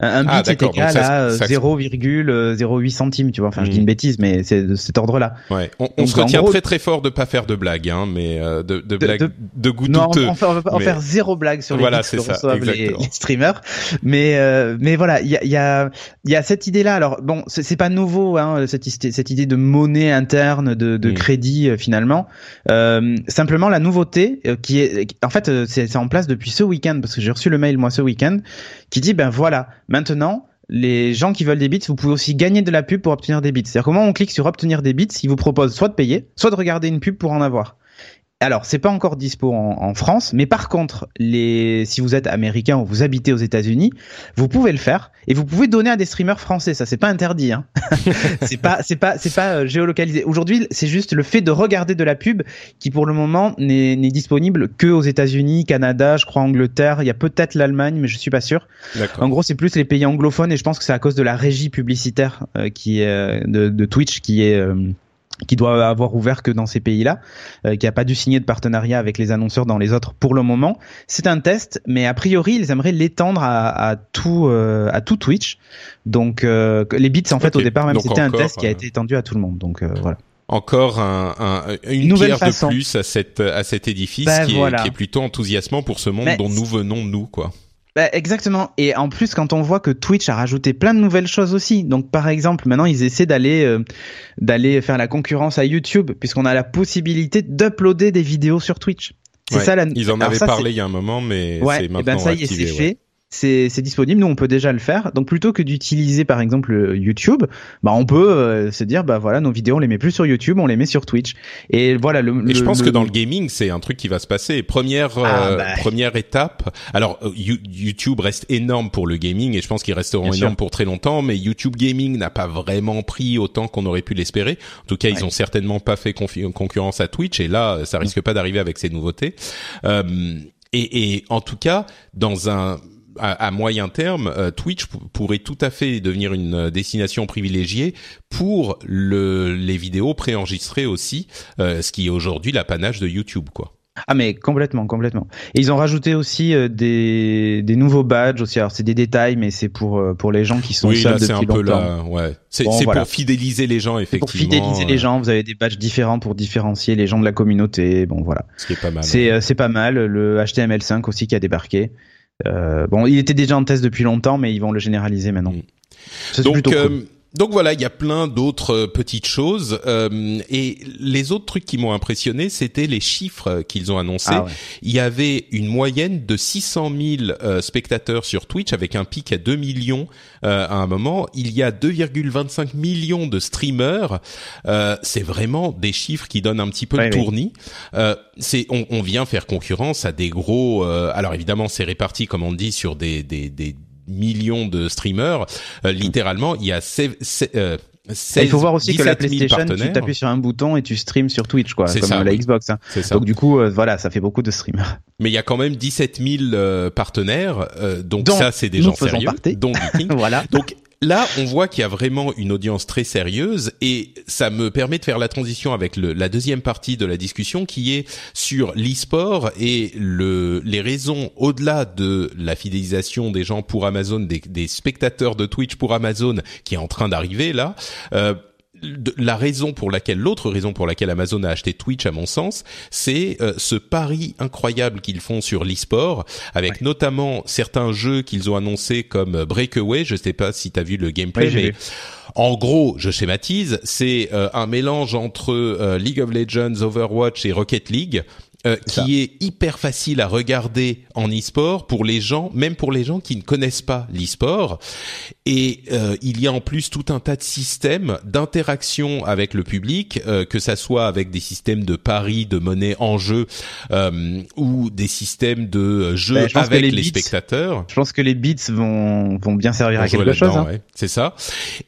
Un bit ah, est égal à 0,08 centimes, tu vois. Enfin, je dis une bêtise, mais c'est de cet ordre-là. Ouais. On, on se retient très très fort de pas faire de blagues, hein, mais euh, de, de blagues de, de, goût non, douteux. on, on, va mais... faire zéro blague sur les voilà, bits que ça, reçoivent les, les, streamers. Mais euh, mais voilà, il y a il y a y a cette idée-là. Alors bon, c'est pas nouveau, hein, cette cette idée de monnaie interne, de, de mm. crédit euh, finalement. Euh, simplement, la nouveauté euh, qui est, en fait, c'est en place depuis ce week-end parce que j'ai reçu le mail moi ce week-end qui dit ben voilà Maintenant, les gens qui veulent des bits, vous pouvez aussi gagner de la pub pour obtenir des bits. C'est-à-dire comment on clique sur obtenir des bits, il vous propose soit de payer, soit de regarder une pub pour en avoir. Alors, c'est pas encore dispo en, en, France, mais par contre, les, si vous êtes américain ou vous habitez aux États-Unis, vous pouvez le faire et vous pouvez donner à des streamers français. Ça, c'est pas interdit. Hein. c'est pas, c'est pas, c'est pas euh, géolocalisé. Aujourd'hui, c'est juste le fait de regarder de la pub qui, pour le moment, n'est disponible que aux États-Unis, Canada, je crois Angleterre. Il y a peut-être l'Allemagne, mais je suis pas sûr. En gros, c'est plus les pays anglophones et je pense que c'est à cause de la régie publicitaire euh, qui est euh, de, de, Twitch qui est euh, qui doit avoir ouvert que dans ces pays-là, euh, qui a pas dû signer de partenariat avec les annonceurs dans les autres pour le moment. C'est un test, mais a priori ils aimeraient l'étendre à, à, tout euh, à tout Twitch. Donc euh, les bits en fait au départ même c'était un test qui a été étendu à tout le monde. Donc euh, voilà encore un, un, une, une pierre façon. de plus à cette à cet édifice ben, qui, voilà. est, qui, est, plutôt enthousiasmant pour ce monde dont nous venons nous quoi. Bah, exactement. Et en plus, quand on voit que Twitch a rajouté plein de nouvelles choses aussi. Donc, par exemple, maintenant, ils essaient d'aller euh, d'aller faire la concurrence à YouTube, puisqu'on a la possibilité d'uploader des vidéos sur Twitch. C'est ouais, ça la. Ils en avaient ça, parlé il y a un moment, mais ouais, c'est maintenant et ben ça y est, c'est fait c'est disponible, nous on peut déjà le faire. Donc plutôt que d'utiliser par exemple YouTube, bah on peut euh, se dire bah voilà nos vidéos on les met plus sur YouTube, on les met sur Twitch. Et voilà le. Et le, je pense le... que dans le gaming c'est un truc qui va se passer. Première Ah, euh, bah. première étape. Alors euh, YouTube reste énorme pour le gaming et je pense qu'ils resteront Bien énormes sûr. pour très longtemps. Mais YouTube Gaming n'a pas vraiment pris autant qu'on aurait pu l'espérer. En tout cas ils ont certainement pas fait concurrence à Twitch et là ça risque pas d'arriver avec ces nouveautés. Euh, et, et en tout cas dans un à, à moyen terme, euh, Twitch pourrait tout à fait devenir une euh, destination privilégiée pour le, les vidéos préenregistrées aussi, euh, ce qui est aujourd'hui l'apanage de YouTube, quoi. Ah mais complètement, complètement. Et ils ont rajouté aussi euh, des, des nouveaux badges aussi. Alors c'est des détails, mais c'est pour euh, pour les gens qui sont oui, seuls là c'est depuis un peu longtemps. là, ouais. C'est Bon, c'est voilà. pour fidéliser les gens C'est effectivement. pour fidéliser les gens. Vous avez des badges différents pour différencier les gens de la communauté. Bon voilà. Ce qui est pas mal. C'est c'est pas mal. Le HTML5 aussi qui a débarqué. Euh, bon, il était déjà en test depuis longtemps, mais ils vont le généraliser maintenant. Donc, plutôt euh, cool. Donc voilà, il y a plein d'autres euh, petites choses. euh, et les autres trucs qui m'ont impressionné, c'était les chiffres qu'ils ont annoncés. Ah ouais. Il y avait une moyenne de 600 000 euh, spectateurs sur Twitch, avec un pic à 2 millions euh, à un moment. Il y a 2,25 millions de streamers. Euh, c'est vraiment des chiffres qui donnent un petit peu Ouais, le tournis. Euh, c'est on, on vient faire concurrence à des gros. euh, alors évidemment, c'est réparti comme on dit sur des des, des millions de streamers. Euh, littéralement, il y a sev- se- euh, Et 16, il faut voir aussi que la 17 000 PlayStation, tu t'appuies sur un bouton et tu streams sur Twitch, quoi, comme ça, la oui. Xbox. Hein. Ça. Donc du coup, euh, voilà, ça fait beaucoup de streamers. Mais il y a quand même 17 000 euh, partenaires, euh, donc Dont ça c'est des gens sérieux, partie. dont voilà. Donc là, on voit qu'il y a vraiment une audience très sérieuse et ça me permet de faire la transition avec le, la deuxième partie de la discussion qui est sur l'e-sport et le, les raisons au-delà de la fidélisation des gens pour Amazon, des, spectateurs de Twitch pour Amazon qui est en train d'arriver là. Euh, la raison pour laquelle, l'autre raison pour laquelle Amazon a acheté Twitch, à mon sens, c'est euh, ce pari incroyable qu'ils font sur l'e-sport, avec notamment certains jeux qu'ils ont annoncés comme Breakaway. Je sais pas si tu as vu le gameplay, mais vu. en gros, je schématise, c'est euh, un mélange entre euh, League of Legends, Overwatch et Rocket League euh, qui est hyper facile à regarder en e-sport pour les gens, même pour les gens qui ne connaissent pas l'e-sport. Et euh, il y a en plus tout un tas de systèmes d'interaction avec le public, euh, que ça soit avec des systèmes de paris, de monnaie en jeu, euh, ou des systèmes de jeu Ben, je avec les les, bits- spectateurs. Je pense que les beats vont vont bien servir à quelque chose. hein. ouais, c'est ça.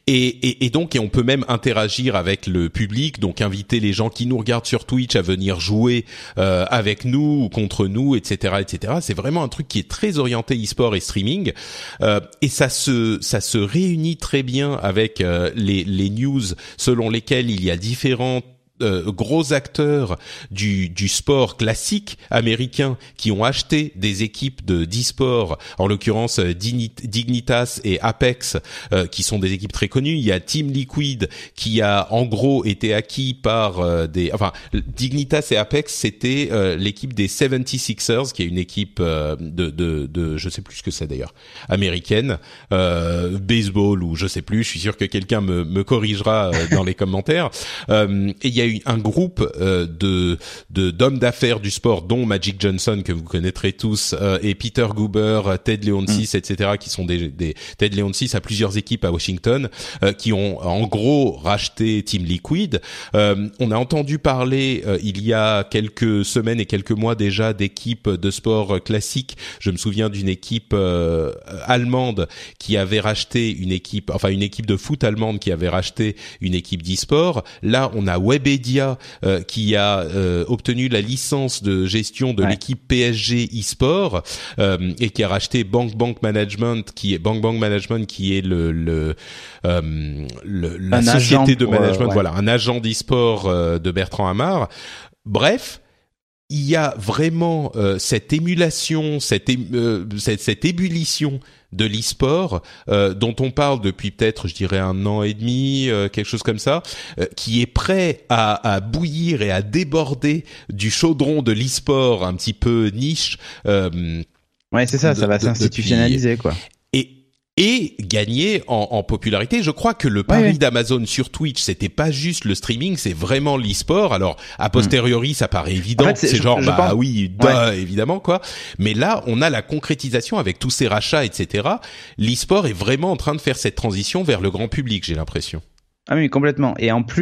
Et, et, et donc, et on peut même interagir avec le public, donc inviter les gens qui nous regardent sur Twitch à venir jouer euh, avec nous ou contre nous, etc., etc. C'est vraiment un truc qui est très orienté e-sport et streaming, Euh, et ça se ça se réunit très bien avec euh, les les news selon lesquelles il y a différents euh, gros acteurs du, du sport classique américain qui ont acheté des équipes de d'e-sport, en l'occurrence euh, Dignit- Dignitas et Apex, euh, qui sont des équipes très connues. Il y a Team Liquid qui a en gros été acquis par euh, des, enfin Dignitas et Apex, c'était euh, l'équipe des 76ers, qui est une équipe de, de, de, je sais plus ce que c'est d'ailleurs, américaine, baseball ou je sais plus. Je suis sûr que quelqu'un me, me corrigera dans les commentaires. Et il y a un groupe euh, de de d'hommes d'affaires du sport, dont Magic Johnson que vous connaîtrez tous, euh, et Peter Goober, Ted Leonsis, etc., qui sont des, des Ted Leonsis a plusieurs équipes à Washington, euh, qui ont en gros racheté Team Liquid. Euh, on a entendu parler euh, il y a quelques semaines et quelques mois déjà d'équipes de sport classiques. Je me souviens d'une équipe euh, allemande qui avait racheté une équipe, enfin une équipe de foot allemande qui avait racheté une équipe d'e-sport. Là, on a Webedia euh, qui a euh, obtenu la licence de gestion de Ouais. l'équipe PSG e-sport euh, et qui a racheté Bank Bank Management, qui est Bank Bank Management, qui est le, le, le- la société de management, ouais. voilà, un agent d'e-sport de Bertrand Hamar. Bref, il y a vraiment euh, cette émulation, cette, ém- euh, cette, cette ébullition de l'e-sport euh, dont on parle depuis peut-être, je dirais, un an et demi, euh, quelque chose comme ça, euh, qui est prêt à, à bouillir et à déborder du chaudron de l'e-sport un petit peu niche. euh, Ouais, c'est ça, de- ça va s'institutionnaliser quoi. Et gagner en, en popularité. Je crois que le pari ouais. d'Amazon sur Twitch, c'était pas juste le streaming, c'est vraiment l'e-sport. Alors a posteriori, ça paraît évident, En fait, c'est- genre je bah pense- oui, duh, évidemment quoi. Mais là, on a la concrétisation avec tous ces rachats, etc. L'e-sport est vraiment en train de faire cette transition vers le grand public, j'ai l'impression. Ah oui, complètement. Et en plus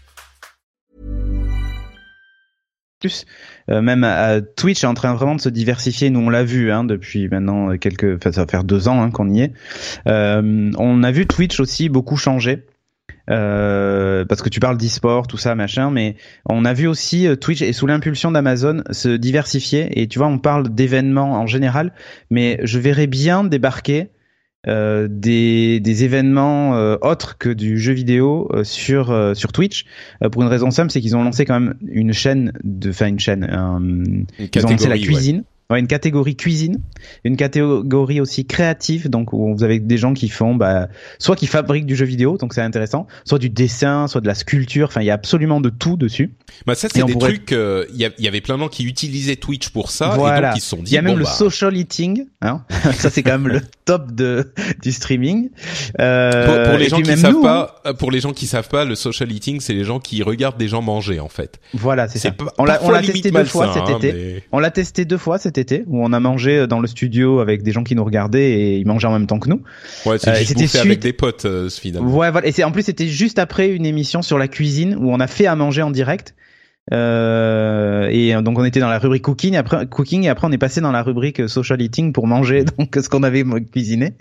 Euh, même Twitch est en train vraiment de se diversifier. Nous, on l'a vu hein, depuis maintenant quelques, enfin, ça va faire deux ans hein, qu'on y est. Euh, on a vu Twitch aussi beaucoup changer. Euh, parce que tu parles d'e-sport, tout ça, machin, mais on a vu aussi Twitch et sous l'impulsion d'Amazon se diversifier. Et tu vois, on parle d'événements en général, mais je verrais bien débarquer euh, des, des événements euh, autres que du jeu vidéo euh, sur euh, sur Twitch euh, pour une raison simple, c'est qu'ils ont lancé quand même une chaîne de, enfin une chaîne, un- ils ont lancé la cuisine. Ouais, une catégorie cuisine, une catégorie aussi créative, donc où vous avez des gens qui font, bah, soit qui fabriquent du jeu vidéo, donc c'est intéressant, soit du dessin, soit de la sculpture, enfin il y a absolument de tout dessus. Bah ça, Et c'est des pourrait- trucs. euh, Il y, a- il y avait plein de gens qui utilisaient Twitch pour ça, et voilà. donc ils se sont dit il y a même bon, le bah, social eating, hein ça c'est quand même le top de du streaming. Euh, Pour, pour les gens qui savent nous, hein. pas, euh, pour les gens qui savent pas, le social eating, c'est les gens qui regardent des gens manger en fait. Voilà, c'est ça. pas- On l'a, testé deux fois cet hein, été. mais- On l'a testé deux fois cet été où on a mangé dans le studio avec des gens qui nous regardaient et ils mangeaient en même temps que nous. Ouais, Euh, c'était bouffer avec des potes euh, finalement. Ouais, voilà. Et c'est en plus c'était juste après une émission sur la cuisine où on a fait à manger en direct. Euh, et donc on était dans la rubrique cooking, après cooking, et après on est passé dans la rubrique social eating pour manger donc ce qu'on avait cuisiné.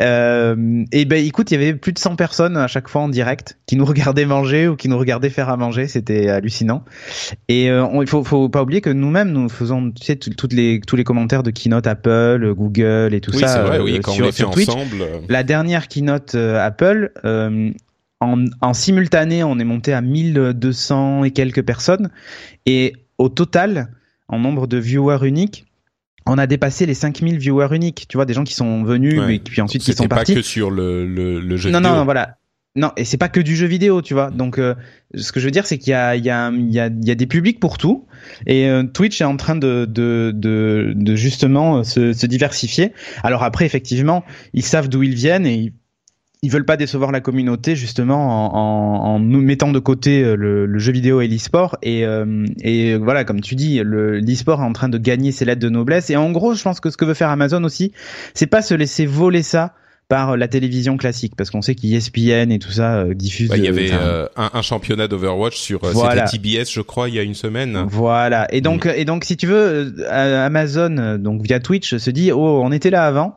Euh, et ben écoute, il y avait plus de 100 personnes à chaque fois en direct qui nous regardaient manger ou qui nous regardaient faire à manger, c'était hallucinant. Et euh, il faut, faut pas oublier que nous-mêmes nous faisons tu sais toutes les tous les commentaires de keynote Apple, Google et tout oui, ça vrai, oui, euh, quand sur, on les fait sur Twitch. ensemble. euh, La dernière keynote Apple, euh, en, en simultané, on est monté à 1200 et quelques personnes. Et au total, en nombre de viewers uniques, on a dépassé les 5000 viewers uniques. Tu vois, des gens qui sont venus, Ouais. mais puis ensuite qui C'était sont pas partis. que sur le, le, le jeu non, vidéo. non, non, voilà. Non, et c'est pas que du jeu vidéo, tu vois. Donc, euh, ce que je veux dire, c'est qu'il y a, il y, a, il y, a, il y a des publics pour tout. Et euh, Twitch est en train de, de, de, de justement euh, se, se diversifier. Alors après, effectivement, ils savent d'où ils viennent et ils, veulent pas décevoir la communauté justement en, en, en nous mettant de côté euh, le, le jeu vidéo et l'e-sport. Et, euh, et voilà, comme tu dis, le- l'e-sport est en train de gagner ses lettres de noblesse. Et en gros, je pense que ce que veut faire Amazon aussi, c'est pas se laisser voler ça par la télévision classique parce qu'on sait qu'ESPN et tout ça euh, diffuse Ouais, il y euh, avait euh, un, un championnat d'Overwatch sur euh, Voilà. TBS je crois il y a une semaine. Voilà. Et donc, et donc, si tu veux, euh, Amazon, euh, donc via Twitch, se dit, oh, on était là avant,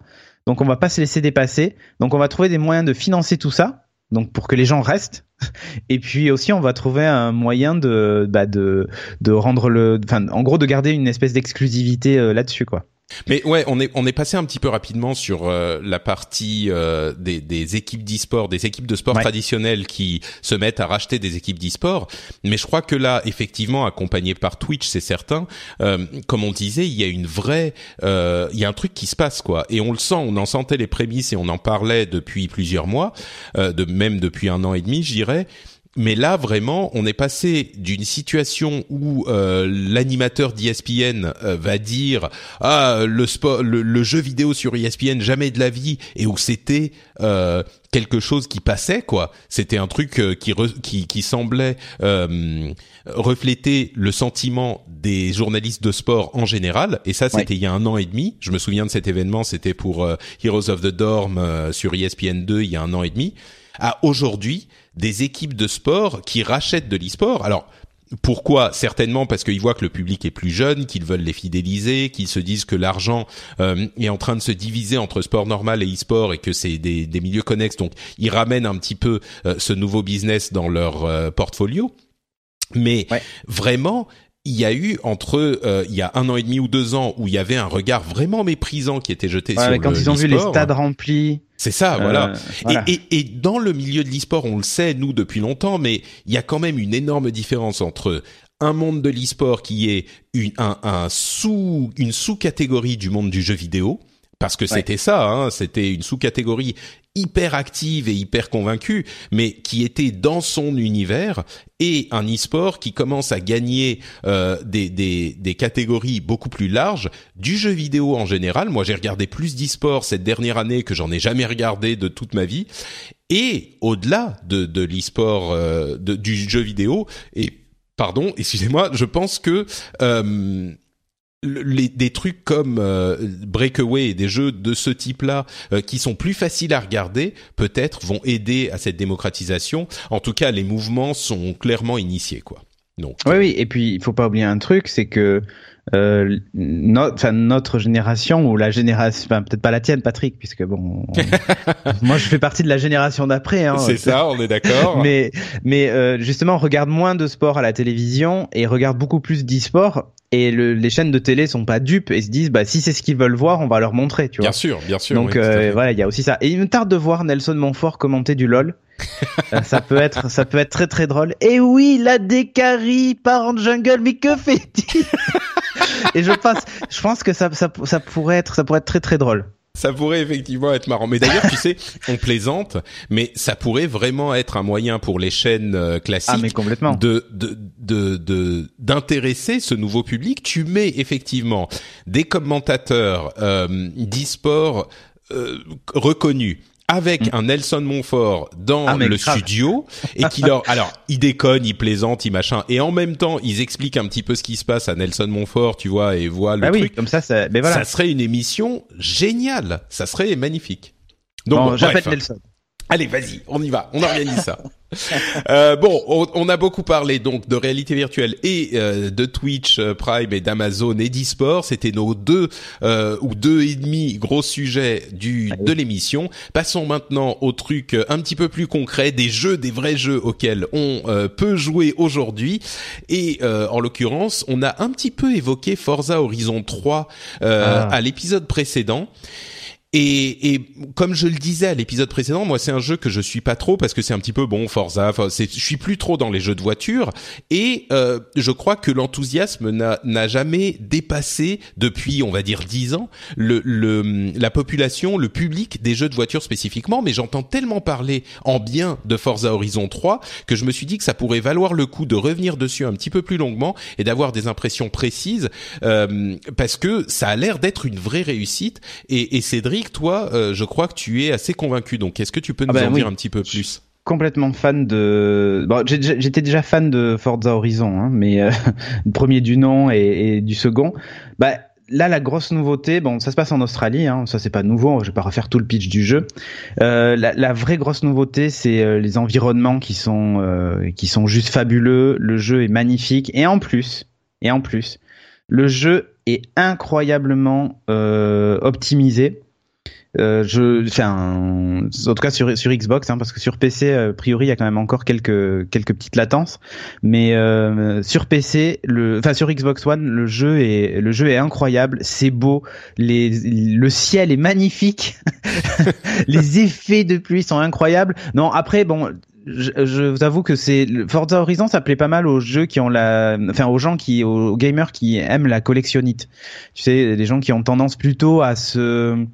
donc on va pas se laisser dépasser. Donc, on va trouver des moyens de financer tout ça, donc pour que les gens restent. Et puis aussi, on va trouver un moyen de, bah, de, de rendre le, enfin, en gros, de garder une espèce d'exclusivité euh, là-dessus, quoi. Mais ouais, on est on est passé un petit peu rapidement sur euh, la partie euh, des, des équipes d'e-sport, des équipes de sport Ouais. traditionnelles qui se mettent à racheter des équipes d'e-sport. Mais je crois que là, effectivement, accompagné par Twitch, c'est certain. euh, comme on disait, il y a une vraie, euh, il y a un truc qui se passe quoi. Et on le sent, on en sentait les prémices et on en parlait depuis plusieurs mois, euh, de même depuis un an et demi, je dirais. Mais là, vraiment, on est passé d'une situation où euh, l'animateur d'ESPN euh, va dire ah le sport, le, le jeu vidéo sur ESPN jamais de la vie, et où c'était euh, quelque chose qui passait quoi. C'était un truc euh, qui, re- qui qui semblait euh, refléter le sentiment des journalistes de sport en général. Et ça, c'était il y a un an et demi. Je me souviens de cet événement. C'était pour euh, Heroes of the Dorm euh, sur ESPN 2 il y a un an et demi. À aujourd'hui, des équipes de sport qui rachètent de l'e-sport. Alors pourquoi? Certainement parce qu'ils voient que le public est plus jeune, qu'ils veulent les fidéliser, qu'ils se disent que l'argent euh, est en train de se diviser entre sport normal et e-sport et que c'est des, des milieux connexes. Donc, ils ramènent un petit peu euh, ce nouveau business dans leur euh, portfolio. Mais Ouais. vraiment, il y a eu entre euh, il y a un an et demi ou deux ans où il y avait un regard vraiment méprisant qui était jeté Ouais, sur mais quand le- ils ont vu les stades remplis, C'est ça, voilà. euh, voilà. Et, et, et dans le milieu de l'e-sport, on le sait, nous, depuis longtemps, mais il y a quand même une énorme différence entre un monde de l'e-sport qui est une, un, un sous, une sous-catégorie du monde du jeu vidéo, parce que c'était ça, hein, c'était une sous-catégorie hyper active et hyper convaincue, mais qui était dans son univers, et un e-sport qui commence à gagner euh, des, des, des catégories beaucoup plus larges du jeu vidéo en général. Moi, j'ai regardé plus d'e-sport cette dernière année que j'en ai jamais regardé de toute ma vie, et au-delà de, de l'e-sport, euh, du jeu vidéo, et pardon, excusez-moi, je pense que euh, les, des trucs comme euh, Breakaway et des jeux de ce type-là euh, qui sont plus faciles à regarder, peut-être vont aider à cette démocratisation. En tout cas, les mouvements sont clairement initiés, quoi. Donc, Oui, oui. Et puis, il faut pas oublier un truc, c'est que euh, no- enfin, notre génération ou la génération, enfin, peut-être pas la tienne, Patrick, puisque bon, on- moi, je fais partie de la génération d'après. Hein, c'est ça, on est d'accord. Mais, mais euh, justement, on regarde moins de sport à la télévision et regarde beaucoup plus d'e-sport. Et le, les chaînes de télé sont pas dupes et se disent, bah si c'est ce qu'ils veulent voir, on va leur montrer, tu vois. Bien sûr, bien sûr. Donc oui, euh, voilà, il y a aussi ça. Et il me tarde de voir Nelson Montfort commenter du LOL. Euh, ça peut être, ça peut être très très drôle. Et oui, la décarie part en jungle, mais que fait-il? Et je pense, je pense que ça, ça, ça pourrait être, ça pourrait être très très drôle. Ça pourrait effectivement être marrant. Mais d'ailleurs, tu sais, on plaisante, mais ça pourrait vraiment être un moyen pour les chaînes euh, classiques Ah mais complètement. de de de de- d'intéresser ce nouveau public. Tu mets effectivement des commentateurs euh, d'e-sport euh, reconnus avec un Nelson Montfort dans Mm. Ah, le grave. studio et qui leur alors ils déconnent, ils plaisantent, ils machin et en même temps ils expliquent un petit peu ce qui se passe à Nelson Montfort, tu vois et voient le Ah oui, truc. comme ça, ça, mais voilà. Ça serait une émission géniale, ça serait magnifique. Donc Bon, bon, j'appelle. Nelson. Allez, vas-y, on y va, on organise ça. Euh, bon, on, on, a beaucoup parlé donc de réalité virtuelle et euh, de Twitch euh, Prime et d'Amazon et d'eSport. C'était nos deux euh, ou deux et demi gros sujets du de l'émission. Passons maintenant au truc un petit peu plus concret, des jeux, des vrais jeux auxquels on peut jouer aujourd'hui. Et en l'occurrence, on a un petit peu évoqué Forza Horizon 3 ah. à l'épisode précédent. Et, et, comme je le disais à l'épisode précédent, moi c'est un jeu que je suis pas trop parce que c'est un petit peu bon Forza. Je suis plus trop dans les jeux de voiture et euh, je crois que l'enthousiasme n'a jamais dépassé depuis on va dire dix ans le, le, la population, le public des jeux de voiture spécifiquement. Mais j'entends tellement parler en bien de Forza Horizon 3 que je me suis dit que ça pourrait valoir le coup de revenir dessus un petit peu plus longuement et d'avoir des impressions précises euh, parce que ça a l'air d'être une vraie réussite. Et, et Cédric toi, euh, je crois que tu es assez convaincu. Donc, est-ce que tu peux nous ah bah en dire un petit peu plus? Complètement fan de. Bon, j'étais déjà fan de Forza Horizon, hein, mais euh, le premier du nom et, du second. Bah là, la grosse nouveauté, bon, ça se passe en Australie, hein, ça c'est pas nouveau. Je vais pas refaire tout le pitch du jeu. Euh, la, la, vraie grosse nouveauté, c'est euh, les environnements qui sont qui sont juste fabuleux. Le jeu est magnifique et en plus, et en plus, le jeu est incroyablement optimisé euh, je, enfin, en tout cas sur, sur Xbox, hein, parce que sur PC, euh, a priori, il y a quand même encore quelques quelques petites latences. Mais euh, sur PC, le, enfin sur Xbox One, le jeu est le jeu est incroyable, c'est beau, les, le ciel est magnifique, les effets de pluie sont incroyables. Non, après, bon, je, je, vous avoue que c'est Forza Horizon ça plaît pas mal aux jeux qui ont la enfin aux gens qui aux gamers qui aiment la collectionnite tu sais les gens qui ont tendance plutôt à se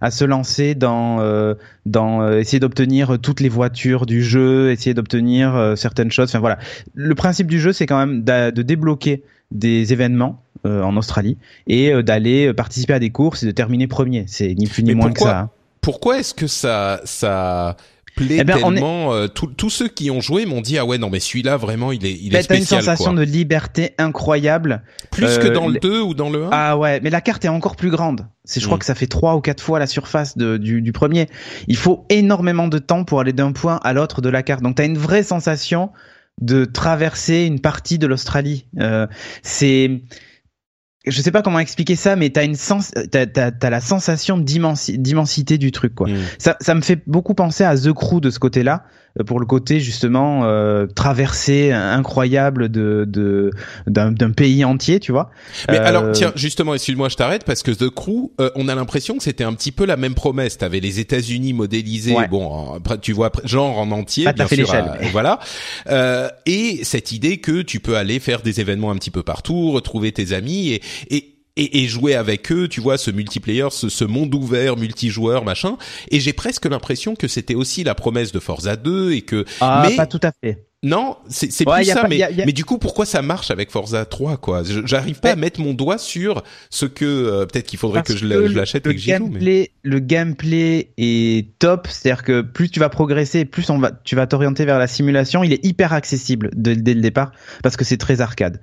à se lancer dans euh, dans euh, essayer d'obtenir toutes les voitures du jeu, essayer d'obtenir euh, certaines choses. Enfin voilà, le principe du jeu c'est quand même de débloquer des événements en Australie et d'aller participer à des courses et de terminer premier. C'est ni plus ni moins que ça. Hein. Pourquoi est-ce que ça ça plaît eh ben, tellement. Euh, tous ceux qui ont joué m'ont dit ah ouais non mais celui-là vraiment il est il est spécial. T'as une sensation de liberté incroyable. Plus que euh, dans le 2 ou dans le 1 Ah ouais, mais la carte est encore plus grande. C'est je crois mm. que ça fait trois ou quatre fois la surface de, du, du premier. Il faut énormément de temps pour aller d'un point à l'autre de la carte. Donc t'as une vraie sensation de traverser une partie de l'Australie. Euh, c'est je sais pas comment expliquer ça, mais t'as une sens, t'as, t'as, la sensation d'immensité du truc, quoi. Mm. Ça, ça me fait beaucoup penser à The Crew de ce côté-là, pour le côté justement euh, traversée incroyable de, de d'un, d'un pays entier, tu vois. Mais alors euh, tiens, justement, excuse-moi, je t'arrête parce que The Crew, euh, on a l'impression que c'était un petit peu la même promesse. T'avais les États-Unis modélisés, bon, tu vois, genre en entier, bien sûr, voilà. et cette idée que tu peux aller faire des événements un petit peu partout, retrouver tes amis et et et, et, jouer avec eux, tu vois, ce multiplayer, ce, ce monde ouvert, multijoueur, machin. Et j'ai presque l'impression que c'était aussi la promesse de Forza 2 et que. Ah, mais... pas tout à fait. Non, c'est c'est plus ça, mais, mais du coup, pourquoi ça marche avec Forza 3 quoi? J'arrive pas à mettre mon doigt sur ce que euh, peut-être qu'il faudrait que je l'achète et que j'y joue. Mais... Le gameplay est top, c'est-à-dire que plus tu vas progresser, plus on va, tu vas t'orienter vers la simulation. Il est hyper accessible dès, dès le départ parce que c'est très arcade.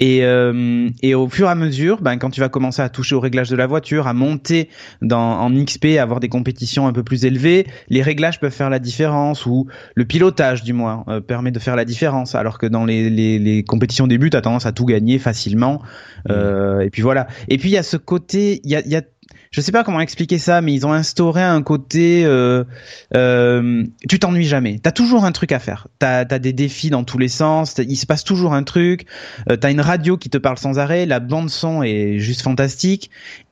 Et euh, et au fur et à mesure, ben quand tu vas commencer à toucher au réglage de la voiture, à monter dans en XP, à avoir des compétitions un peu plus élevées, les réglages peuvent faire la différence ou le pilotage du moins euh, permet de faire la différence. Alors que dans les, les, les compétitions début, t'as tendance à tout gagner facilement. Mmh. Euh, et puis voilà. Et puis il y a ce côté, il y a, y a je sais pas comment expliquer ça, mais ils ont instauré un côté, euh, euh, tu t'ennuies jamais. T'as toujours un truc à faire. T'as as des défis dans tous les sens. Il se passe toujours un truc. Euh, t'as une radio qui te parle sans arrêt. La bande son est juste fantastique.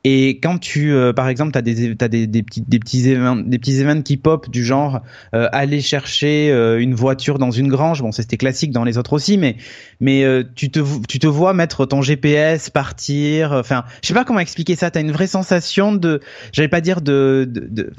Et quand tu, euh, par exemple, t'as des t'as des, des petits des petits événements des petits événements qui pop du genre euh, aller chercher euh, une voiture dans une grange. Bon, c'était classique dans les autres aussi, mais mais tu te tu te vois mettre ton GPS partir. Enfin, je sais pas comment expliquer ça. T'as une vraie sensation de, j'allais pas dire de, de,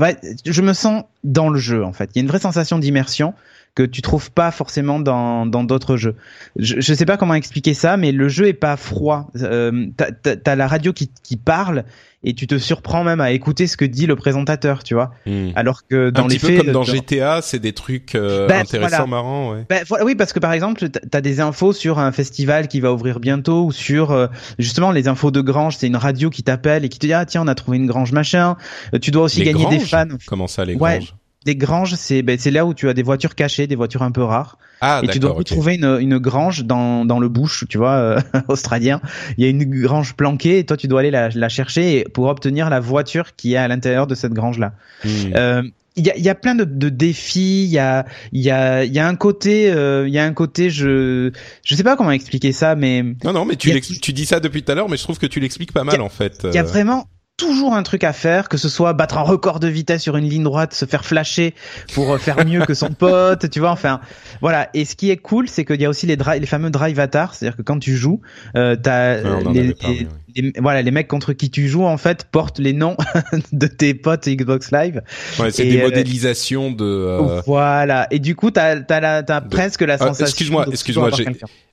je me sens dans le jeu en fait. Il y a une vraie sensation d'immersion que tu trouves pas forcément dans dans d'autres jeux. Je, je sais pas comment expliquer ça, mais le jeu est pas froid. Euh, t'as, la radio qui, qui parle et tu te surprends même à écouter ce que dit le présentateur, tu vois. Hmm. Alors que dans un les petit faits, peu comme dans GTA, c'est des trucs euh, ben, intéressants, marrants, ouais. Ben, oui, parce que par exemple, t'as des infos sur un festival qui va ouvrir bientôt ou sur euh, justement les infos de grange. C'est une radio qui t'appelle et qui te dit ah tiens on a trouvé une grange machin. Tu dois aussi les gagner granges? des fans. Comment ça les granges? Les granges, c'est ben, c'est là où tu as des voitures cachées, des voitures un peu rares. Ah, et tu dois retrouver une, une grange dans, dans le bush, tu vois, euh, australien. Il y a une grange planquée et toi tu dois aller la, la chercher pour obtenir la voiture qui est à l'intérieur de cette grange-là. Hmm. Euh, il y a, y a plein de, de défis. Il y a, il y a, il y a un côté, euh, il y a un côté, je, je sais pas comment expliquer ça, mais Non, non, mais tu, a- tu dis ça depuis tout à l'heure, mais je trouve que tu l'expliques pas mal en fait. il y a Euh, vraiment toujours un truc à faire, que ce soit battre un record de vitesse sur une ligne droite, se faire flasher pour euh, faire mieux que son pote, tu vois. Enfin, voilà. Et ce qui est cool, c'est qu'il y a aussi les, les fameux drive avatars, c'est-à-dire que quand tu joues, euh, t'as Ouais, les, les-. Les- voilà, les mecs contre qui tu joues en fait portent les noms de tes potes Xbox Live. ouais, c'est des euh, modélisations de. euh, Voilà. Et du coup, t'as as, la- t'as de- presque la Ah, sensation. excuse-moi, excuse-moi.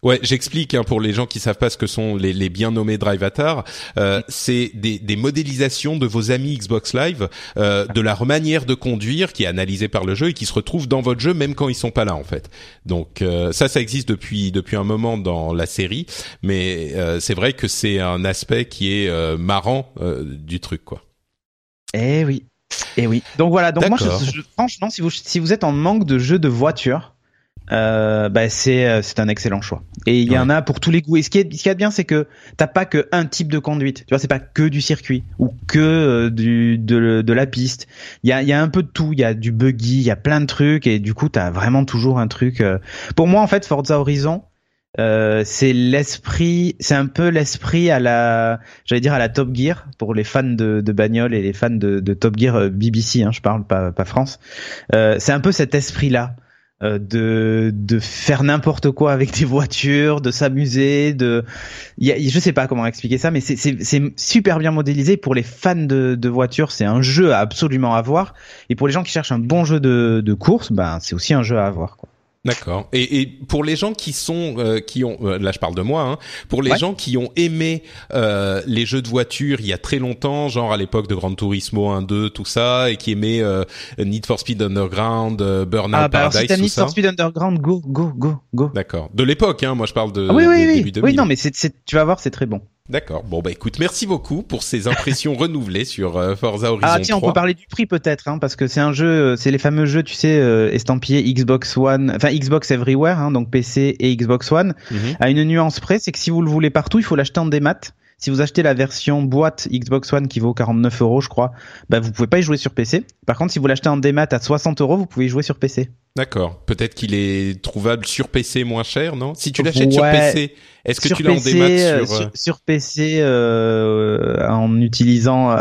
Ouais, j'explique hein, pour les gens qui savent pas ce que sont les, les bien nommés drive avatars. Euh, c'est des, des modélisations de vos amis Xbox Live, euh, de leur manière de conduire qui est analysée par le jeu et qui se retrouve dans votre jeu même quand ils sont pas là en fait. Donc euh, ça, ça existe depuis depuis un moment dans la série, mais euh, c'est vrai que c'est un aspect qui est euh, marrant euh, du truc quoi. Eh oui. Eh oui. Donc voilà. Donc moi, je, D'accord. je- franchement, si vous si vous êtes en manque de jeux de voiture, euh, bah c'est euh, c'est un excellent choix. Et il y en a pour tous les goûts. Et ce qui est ce qui est bien, c'est que t'as pas que un type de conduite. Tu vois, c'est pas que du circuit ou que euh, du de, de la piste. Il y a il y a un peu de tout. Il y a du buggy, il y a plein de trucs et du coup t'as vraiment toujours un truc. euh. Pour moi, en fait, Forza Horizon. Euh, c'est l'esprit, c'est un peu l'esprit à la, j'allais dire à la Top Gear pour les fans de, de bagnole et les fans de, de Top Gear euh, BBC, hein, je parle pas, pas France. Euh, c'est un peu cet esprit-là euh, de de faire n'importe quoi avec des voitures, de s'amuser, de, y a, je sais pas comment expliquer ça, mais c'est super bien modélisé pour les fans de de voitures. C'est un jeu à absolument avoir et pour les gens qui cherchent un bon jeu de de course, ben c'est aussi un jeu à avoir. Quoi. D'accord. Et, et pour les gens qui sont, euh, qui ont, euh, là je parle de moi, hein, pour les Ouais. gens qui ont aimé euh, les jeux de voiture il y a très longtemps, genre à l'époque de Gran Turismo 1, 2, tout ça, et qui aimaient euh, Need for Speed Underground, euh, Burnout Ah bah alors Paradise, si t'as tout Need ça. for Speed Underground, go go go go. D'accord. De l'époque, hein. Moi je parle de. Ah oui, oui, oui, débuts 2000. oui, non, mais c'est, c'est, tu vas voir, c'est très bon. D'accord. Bon bah écoute, merci beaucoup pour ces impressions renouvelées sur euh, Forza Horizon Ah tiens, on 3. peut parler du prix peut-être, hein, parce que c'est un jeu, euh, c'est les fameux jeux, tu sais, euh, estampillés Xbox One, enfin Xbox Everywhere, hein, donc PC et Xbox One. Mhm. À une nuance près, c'est que si vous le voulez partout, il faut l'acheter en démat. Si vous achetez la version boîte Xbox One qui vaut 49 euros, je crois, bah vous pouvez pas y jouer sur PC. Par contre, si vous l'achetez en démat à 60 euros, vous pouvez y jouer sur PC. D'accord. Peut-être qu'il est trouvable sur PC moins cher, non? Si tu l'achètes sur. PC, est-ce que sur tu l'as en démat euh, sur, euh, sur, sur PC euh, en utilisant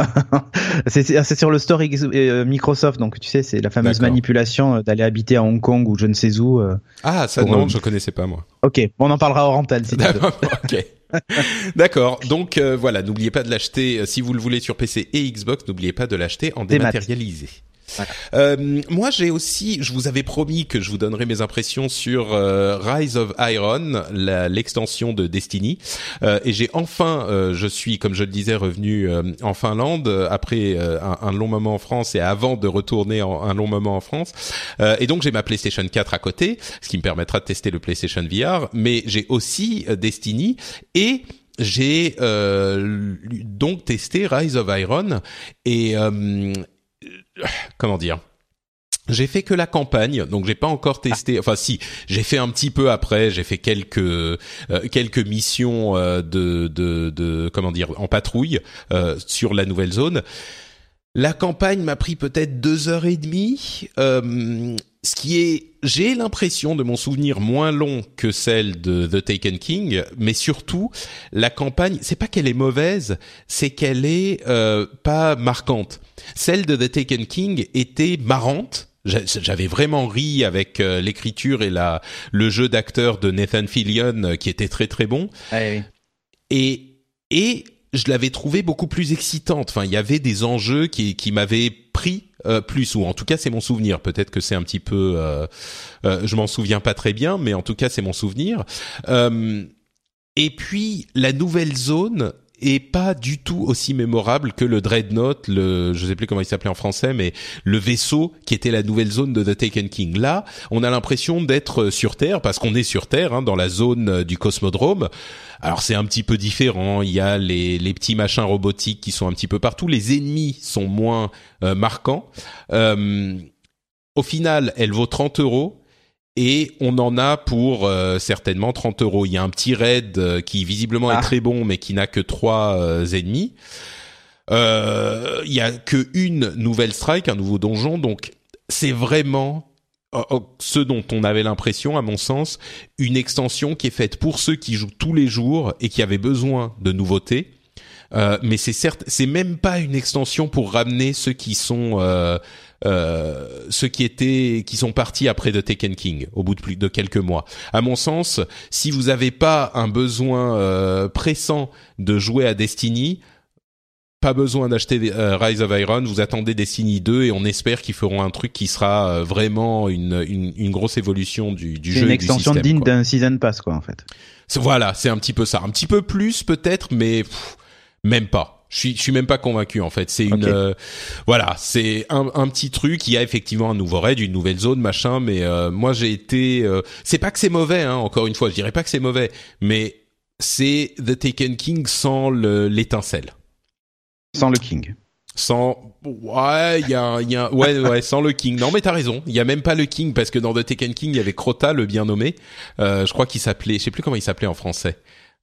c'est sur le store X- Microsoft donc tu sais c'est la fameuse manipulation d'aller habiter à Hong Kong ou je ne sais où euh. Ah ça non, euh, je connaissais pas moi. ok on en parlera hors antenne si tu veux. D'accord, ok. D'accord. Donc voilà, n'oubliez pas de l'acheter si vous le voulez sur PC et Xbox. N'oubliez pas de l'acheter en Démat. Euh, moi, j'ai aussi, je vous avais promis que je vous donnerais mes impressions sur euh, Rise of Iron, l'extension de Destiny, Euh, et j'ai enfin, je suis, comme je le disais, revenu en Finlande après un, long moment en France et avant de retourner un long moment en France, et donc j'ai ma PlayStation 4 à côté, ce qui me permettra de tester le PlayStation VR, mais j'ai aussi Destiny et j'ai donc testé Rise of Iron. Et comment dire? J'ai fait que la campagne, donc j'ai pas encore testé. Enfin, si, j'ai fait un petit peu après. J'ai fait quelques euh, quelques missions euh, de, de de comment dire en patrouille euh, sur la nouvelle zone. La campagne m'a pris peut-être deux heures et demie, euh, ce qui est, j'ai l'impression de mon souvenir moins long que celle de The Taken King, mais surtout la campagne, c'est pas qu'elle est mauvaise, c'est qu'elle est euh, pas marquante. Celle de The Taken King était marrante. J'a- J'avais vraiment ri avec euh, l'écriture et la le jeu d'acteur de Nathan Fillion euh, qui était très très bon et et je l'avais trouvé beaucoup plus excitante. Enfin, il y avait des enjeux qui qui m'avaient pris euh, plus ou en tout cas c'est mon souvenir. Peut-être que c'est un petit peu, euh, euh, je m'en souviens pas très bien, mais en tout cas c'est mon souvenir. Et puis la nouvelle zone est pas du tout aussi mémorable que le Dreadnought, le je sais plus comment il s'appelait en français, mais le vaisseau qui était la nouvelle zone de The Taken King. Là, on a l'impression d'être sur Terre parce qu'on est sur Terre, hein, dans la zone euh, du cosmodrome. Alors c'est un petit peu différent. Il y a les, les petits machins robotiques qui sont un petit peu partout. Les ennemis sont moins euh, marquants. Euh, Au final, elle vaut 30 euros et on en a pour euh, certainement 30 euros. Il y a un petit raid euh, qui visiblement Ah. est très bon, mais qui n'a que trois euh, ennemis. Euh, Il y a que une nouvelle strike, un nouveau donjon, donc c'est vraiment euh, euh, ce dont on avait l'impression, à mon sens, une extension qui est faite pour ceux qui jouent tous les jours et qui avaient besoin de nouveautés. Euh, mais c'est certes, c'est même pas une extension pour ramener ceux qui sont euh, ceux qui étaient qui sont partis après de Taken King au bout de plus de quelques mois. À mon sens, si vous n'avez pas un besoin euh, pressant de jouer à Destiny, pas besoin d'acheter euh, Rise of Iron, vous attendez Destiny 2 et on espère qu'ils feront un truc qui sera euh, vraiment une, une, une grosse évolution du, du jeu une et du extension système, digne d'un season pass, quoi, en fait. Voilà, c'est un petit peu ça. Un petit peu plus peut-être, mais pff, même pas. Je suis, je suis même pas convaincu en fait. C'est une, euh, voilà, c'est un, un petit truc. Il y a effectivement un nouveau raid, une nouvelle zone, machin. Mais euh, moi j'ai été, euh, c'est pas que c'est mauvais. Hein, encore une fois, je dirais pas que c'est mauvais, mais c'est The Taken King sans le- l'étincelle. Sans le King. Sans ouais, il y a, il y a ouais ouais sans le King. Non mais t'as raison. Il y a même pas le King parce que dans The Taken King il y avait Crota le bien nommé. Euh, je crois qu'il s'appelait, je sais plus comment il s'appelait en français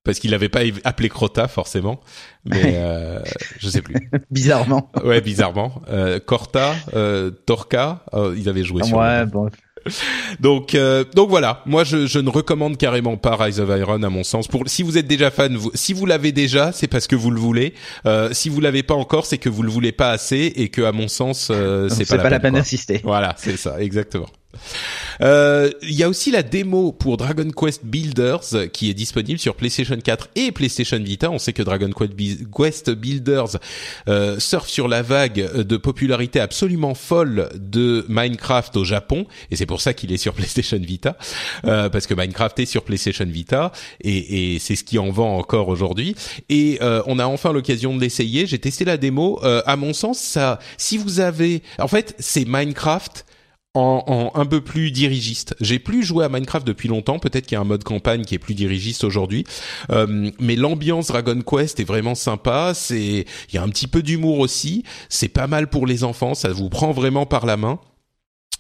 parce qu'il l'avait pas appelé Crota forcément, mais euh, je sais plus. Bizarrement. Ouais bizarrement. Euh, Corta, euh, Torca, euh, ils avaient joué sur. ouais, bon. Donc euh, donc voilà, moi je, je ne recommande carrément pas Rise of Iron à mon sens. Pour si vous êtes déjà fan, vous, si vous l'avez déjà, c'est parce que vous le voulez. Euh, si vous l'avez pas encore, c'est que vous le voulez pas assez et que à mon sens euh, c'est C'est pas, la peine. quoi. d'insister. Voilà, c'est ça, exactement. Euh, Il y a aussi la démo pour Dragon Quest Builders euh, qui est disponible sur PlayStation 4 et PlayStation Vita. On sait que Dragon Quest Builders euh, surfe sur la vague de popularité absolument folle de Minecraft au Japon et c'est pour ça qu'il est sur PlayStation Vita euh, parce que Minecraft est sur PlayStation Vita et, et c'est ce qui en vend encore aujourd'hui. Et euh, on a enfin l'occasion de l'essayer. J'ai testé la démo. À mon sens, ça, si vous avez, en fait, c'est Minecraft en, un peu plus dirigiste. J'ai plus joué à Minecraft depuis longtemps. Peut-être qu'il y a un mode campagne qui est plus dirigiste aujourd'hui, Euh, mais l'ambiance Dragon Quest est vraiment sympa. C'est, il y a un petit peu d'humour aussi. C'est pas mal pour les enfants. Ça vous prend vraiment par la main.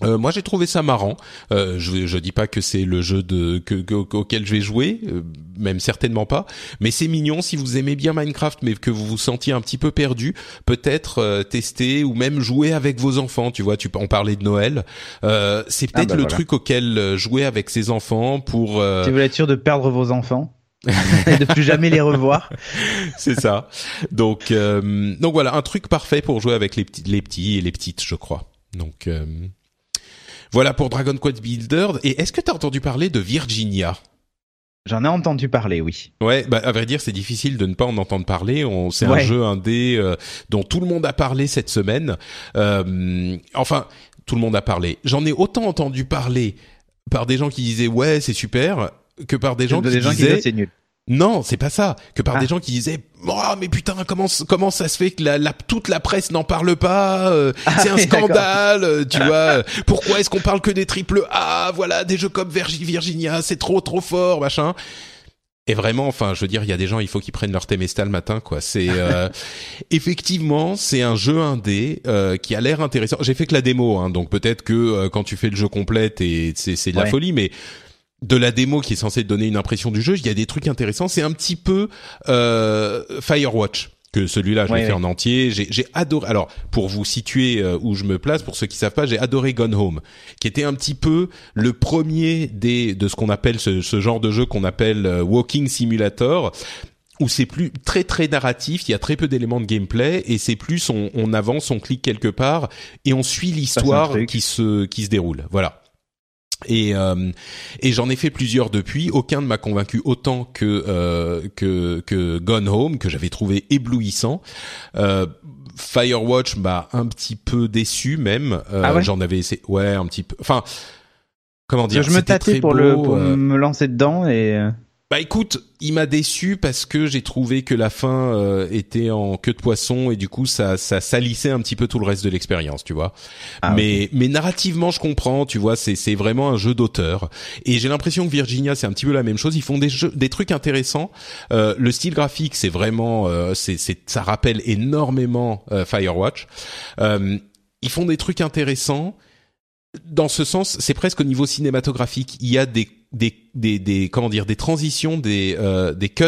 Euh, moi, j'ai trouvé ça marrant. Euh, je, je dis pas que c'est le jeu de que, que- auquel je vais jouer, euh, même certainement pas. Mais c'est mignon si vous aimez bien Minecraft, mais que vous vous sentiez un petit peu perdu, peut-être euh, tester ou même jouer avec vos enfants. Tu vois, tu on parlait de Noël. Euh, c'est Ah, peut-être bah le voilà. truc auquel euh, jouer avec ses enfants pour. euh, Si vous voulez être sûr de perdre vos enfants et de plus jamais les revoir. c'est ça. Donc euh, donc voilà, un truc parfait pour jouer avec les petits les petits et les petites, je crois. Donc euh, voilà pour Dragon Quest Builder. Et est-ce que tu as entendu parler de Virginia? J'en ai entendu parler, oui. Ouais, bah à vrai dire, c'est difficile de ne pas en entendre parler. On, c'est un jeu indé euh, dont tout le monde a parlé cette semaine. Euh, enfin, tout le monde a parlé. J'en ai autant entendu parler par des gens qui disaient ouais, c'est super, que par des gens Des qui gens qui disaient c'est nul. Non, c'est pas ça. Que par Ah. des gens qui disaient oh mais putain comment comment ça se fait que la, la- toute la presse n'en parle pas euh, Ah C'est un scandale, euh, tu vois. euh, Pourquoi est-ce qu'on parle que des triple A Voilà, des jeux comme Virgi- Virginia, c'est trop trop fort, machin. Et vraiment, enfin, je veux dire, il y a des gens, il faut qu'ils prennent leur Temesta le matin, quoi. C'est euh, effectivement, c'est un jeu indé euh, qui a l'air intéressant. J'ai fait que la démo, hein, donc peut-être que euh, quand tu fais le jeu complet, c'est de la folie, mais de la démo qui est censée donner une impression du jeu, il y a des trucs intéressants. C'est un petit peu euh, Firewatch que celui-là, je Ouais, l'ai fait en entier. J'ai adoré. Alors, pour vous situer euh, où je me place, pour ceux qui savent pas, j'ai adoré Gone Home, qui était un petit peu le premier des de ce qu'on appelle ce, ce genre de jeu qu'on appelle euh, Walking Simulator où c'est plus très très narratif, il y a très peu d'éléments de gameplay et c'est plus on, on avance, on clique quelque part et on suit l'histoire qui se qui se déroule. Voilà. Et euh, et j'en ai fait plusieurs depuis. Aucun ne m'a convaincu autant que euh, que que Gone Home que j'avais trouvé éblouissant. Euh, Firewatch m'a un petit peu déçu même. Euh, Ah ouais J'en avais essayé. Ouais, un petit peu. Enfin, comment dire je me c'était tâtais très pour le beau, pour euh, me lancer dedans et euh, bah écoute, il m'a déçu parce que j'ai trouvé que la fin euh, était en queue de poisson et du coup ça ça salissait un petit peu tout le reste de l'expérience, tu vois. Ah, mais mais narrativement je comprends, tu vois, c'est c'est vraiment un jeu d'auteur et j'ai l'impression que Virginia c'est un petit peu la même chose, ils font des jeux des trucs intéressants. Euh, le style graphique, c'est vraiment euh, c'est c'est ça rappelle énormément euh, Firewatch. Euh, ils font des trucs intéressants dans ce sens, c'est presque au niveau cinématographique. Il y a des des des, des comment dire des transitions, des euh, des cuts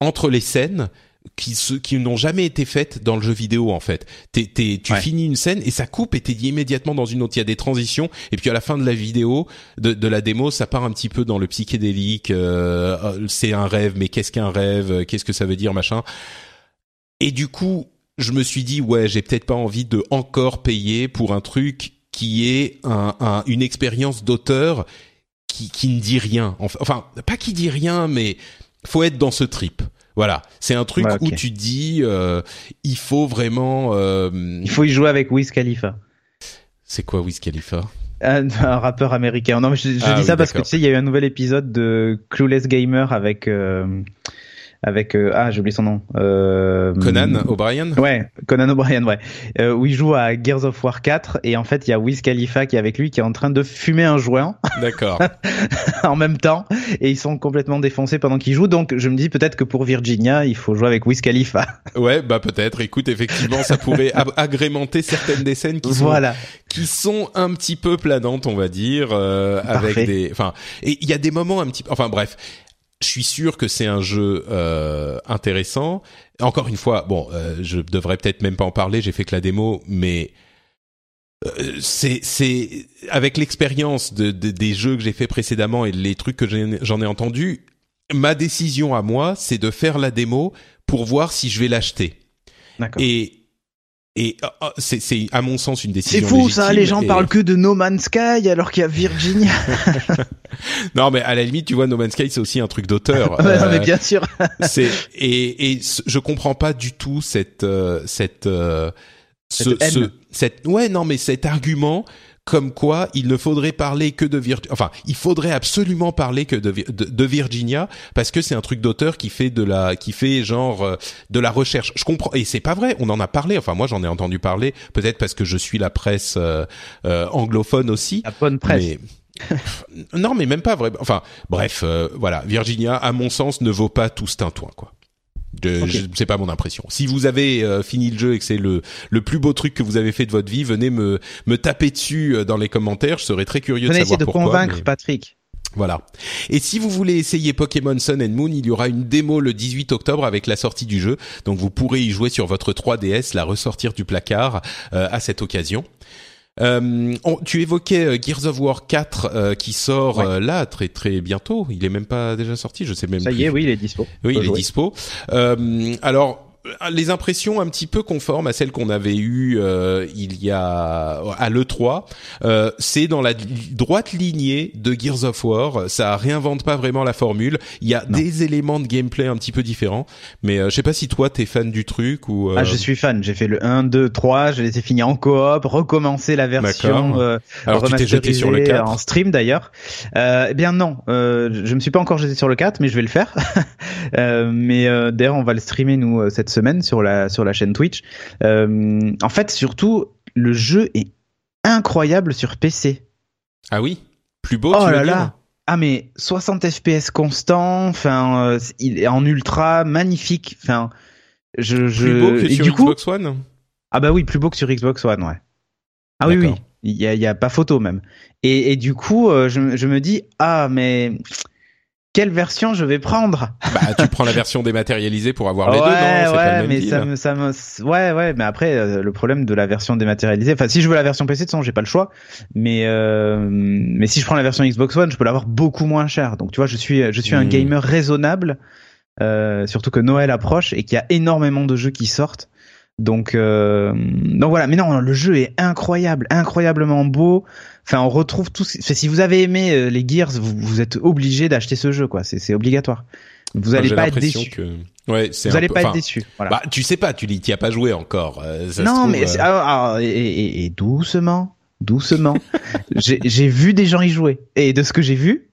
entre les scènes qui se, qui n'ont jamais été faites dans le jeu vidéo en fait. T'es, t'es, tu Ouais. finis une scène et ça coupe et t'es immédiatement dans une autre. Il y a des transitions et puis à la fin de la vidéo, de, de la démo, ça part un petit peu dans le psychédélique. euh, euh, c'est un rêve, mais qu'est-ce qu'un rêve Qu'est-ce que ça veut dire, machin. Et du coup, je me suis dit ouais, j'ai peut-être pas envie de encore payer pour un truc qui est un, un- une expérience d'auteur qui, qui ne dit rien. Enfin, pas qui dit rien, mais faut être dans ce trip. Voilà, c'est un truc Ouais, où tu dis, euh, il faut vraiment. euh, Il faut y jouer avec Wiz Khalifa. C'est quoi Wiz Khalifa? Un, un rappeur américain. Non, mais je, je Ah dis oui, ça parce que tu sais, il y a eu un nouvel épisode de Clueless Gamer avec euh, avec euh, ah j'ai oublié son nom. Euh, Conan O'Brien? Ouais, Conan O'Brien, ouais. Euh, où il joue à Gears of War 4 et en fait il y a Wiz Khalifa qui est avec lui qui est en train de fumer un joint D'accord. en même temps et ils sont complètement défoncés pendant qu'ils jouent. Donc je me dis peut-être que pour Virginia il faut jouer avec Wiz Khalifa. ouais, bah peut-être. Écoute, effectivement, ça pourrait agrémenter certaines des scènes qui sont voilà. qui sont un petit peu planantes, on va dire, euh, avec des. Enfin, et il y a des moments un petit. Enfin, bref. Je suis sûr que c'est un jeu euh, intéressant. Encore une fois, bon, euh, je devrais peut-être même pas en parler. J'ai fait que la démo, mais euh, c'est c'est avec l'expérience de, de- des jeux que j'ai fait précédemment et les trucs que j'en ai entendu. Ma décision à moi, c'est de faire la démo pour voir si je vais l'acheter. D'accord. Et et ah, ah, c'est c'est à mon sens une C'est décision. fou ça, les gens et- parlent que de No Man's Sky alors qu'il y a Virginia. Non, mais à la limite, tu vois, No Man's Sky, c'est aussi un truc d'auteur. Ouais, non, Euh, mais bien sûr. c'est et et je comprends pas du tout cette euh, cette euh, ce- cette ouais non mais cet argument comme quoi il ne faudrait parler que de Vir enfin il faudrait absolument parler que de, Vir- de, de Virginia parce que c'est un truc d'auteur qui fait de la qui fait genre euh, de la recherche je comprends et c'est pas vrai on en a parlé enfin moi j'en ai entendu parler peut-être parce que je suis la presse euh, euh, anglophone aussi La bonne presse. mais non, mais même pas vrai. Enfin, bref, euh, voilà. Virginia, à mon sens, ne vaut pas tout ce tintouin, quoi. De, Ok. je- c'est pas mon impression. Si vous avez euh, fini le jeu et que c'est le le plus beau truc que vous avez fait de votre vie, venez me me taper dessus euh, dans les commentaires. Je serais très curieux Venez de essayer savoir de pourquoi. convaincre mais- Patrick. voilà. Et si vous voulez essayer Pokémon Sun and Moon, il y aura une démo le 18 octobre avec la sortie du jeu. Donc vous pourrez y jouer sur votre 3DS, la ressortir du placard euh, à cette occasion. Euh, on- tu évoquais euh, Gears of War 4 euh, qui sort Ouais. euh, là très très bientôt. Il est même pas déjà sorti, je sais même Ça plus. y est, oui, il est dispo. Oui, il est dispo. Euh, alors, les impressions un petit peu conformes à celles qu'on avait eues euh, il y a à l'E3, euh, c'est dans la droite lignée de Gears of War. Ça réinvente pas vraiment la formule. Il y a Non. des éléments de gameplay un petit peu différents, mais euh, je sais pas si toi t'es fan du truc ou. euh, Ah, je suis fan. J'ai fait le 1, 2, 3. Je les ai finis en coop, recommencer la version euh, Alors tu t'es jeté sur le remasterisée 4 en stream d'ailleurs. Euh, eh bien non, euh, je me suis pas encore jeté sur le 4, mais je vais le faire. Euh, mais euh, d'ailleurs, on va le streamer nous euh, cette semaine sur la sur la chaîne Twitch. Euh, en fait, surtout, le jeu est incroyable sur PC. Ah oui, plus beau. Oh tu veux là dire? là. Ah mais 60 FPS constant, enfin euh, il est en ultra magnifique, enfin je je Plus beau que et sur du coup Xbox One? ah bah oui, plus beau que sur Xbox One, ouais. Ah oui, oui, il y a, il y a pas photo même. Et, et du coup, euh, je me dis, ah mais quelle version je vais prendre? Bah tu prends la version dématérialisée pour avoir les Ouais, deux, non? Ouais, pas le mais deal. ça me, ça me, ouais, ouais, mais après euh, le problème de la version dématérialisée, enfin si je veux la version PC, de toute façon j'ai pas le choix. Mais euh, mais si je prends la version Xbox One, je peux l'avoir beaucoup moins cher. Donc tu vois, je suis, je suis un Hmm. gamer raisonnable. Euh, surtout que Noël approche et qu'il y a énormément de jeux qui sortent. Donc, euh, donc voilà. Mais non, le jeu est incroyable, incroyablement beau. Enfin, on retrouve tout. ce- si vous avez aimé euh, les Gears, vous, vous êtes obligé d'acheter ce jeu, quoi. C'est obligatoire. Vous Moi, allez j'ai pas être déçu. Que... Ouais, c'est Vous un allez peu- pas être déçu. Voilà. Bah, tu sais pas, tu n'y as pas joué encore. euh, ça se non, trouve, mais euh, c'est- ah, ah, et, et- et doucement, doucement. j'ai vu des gens y jouer et de ce que j'ai vu,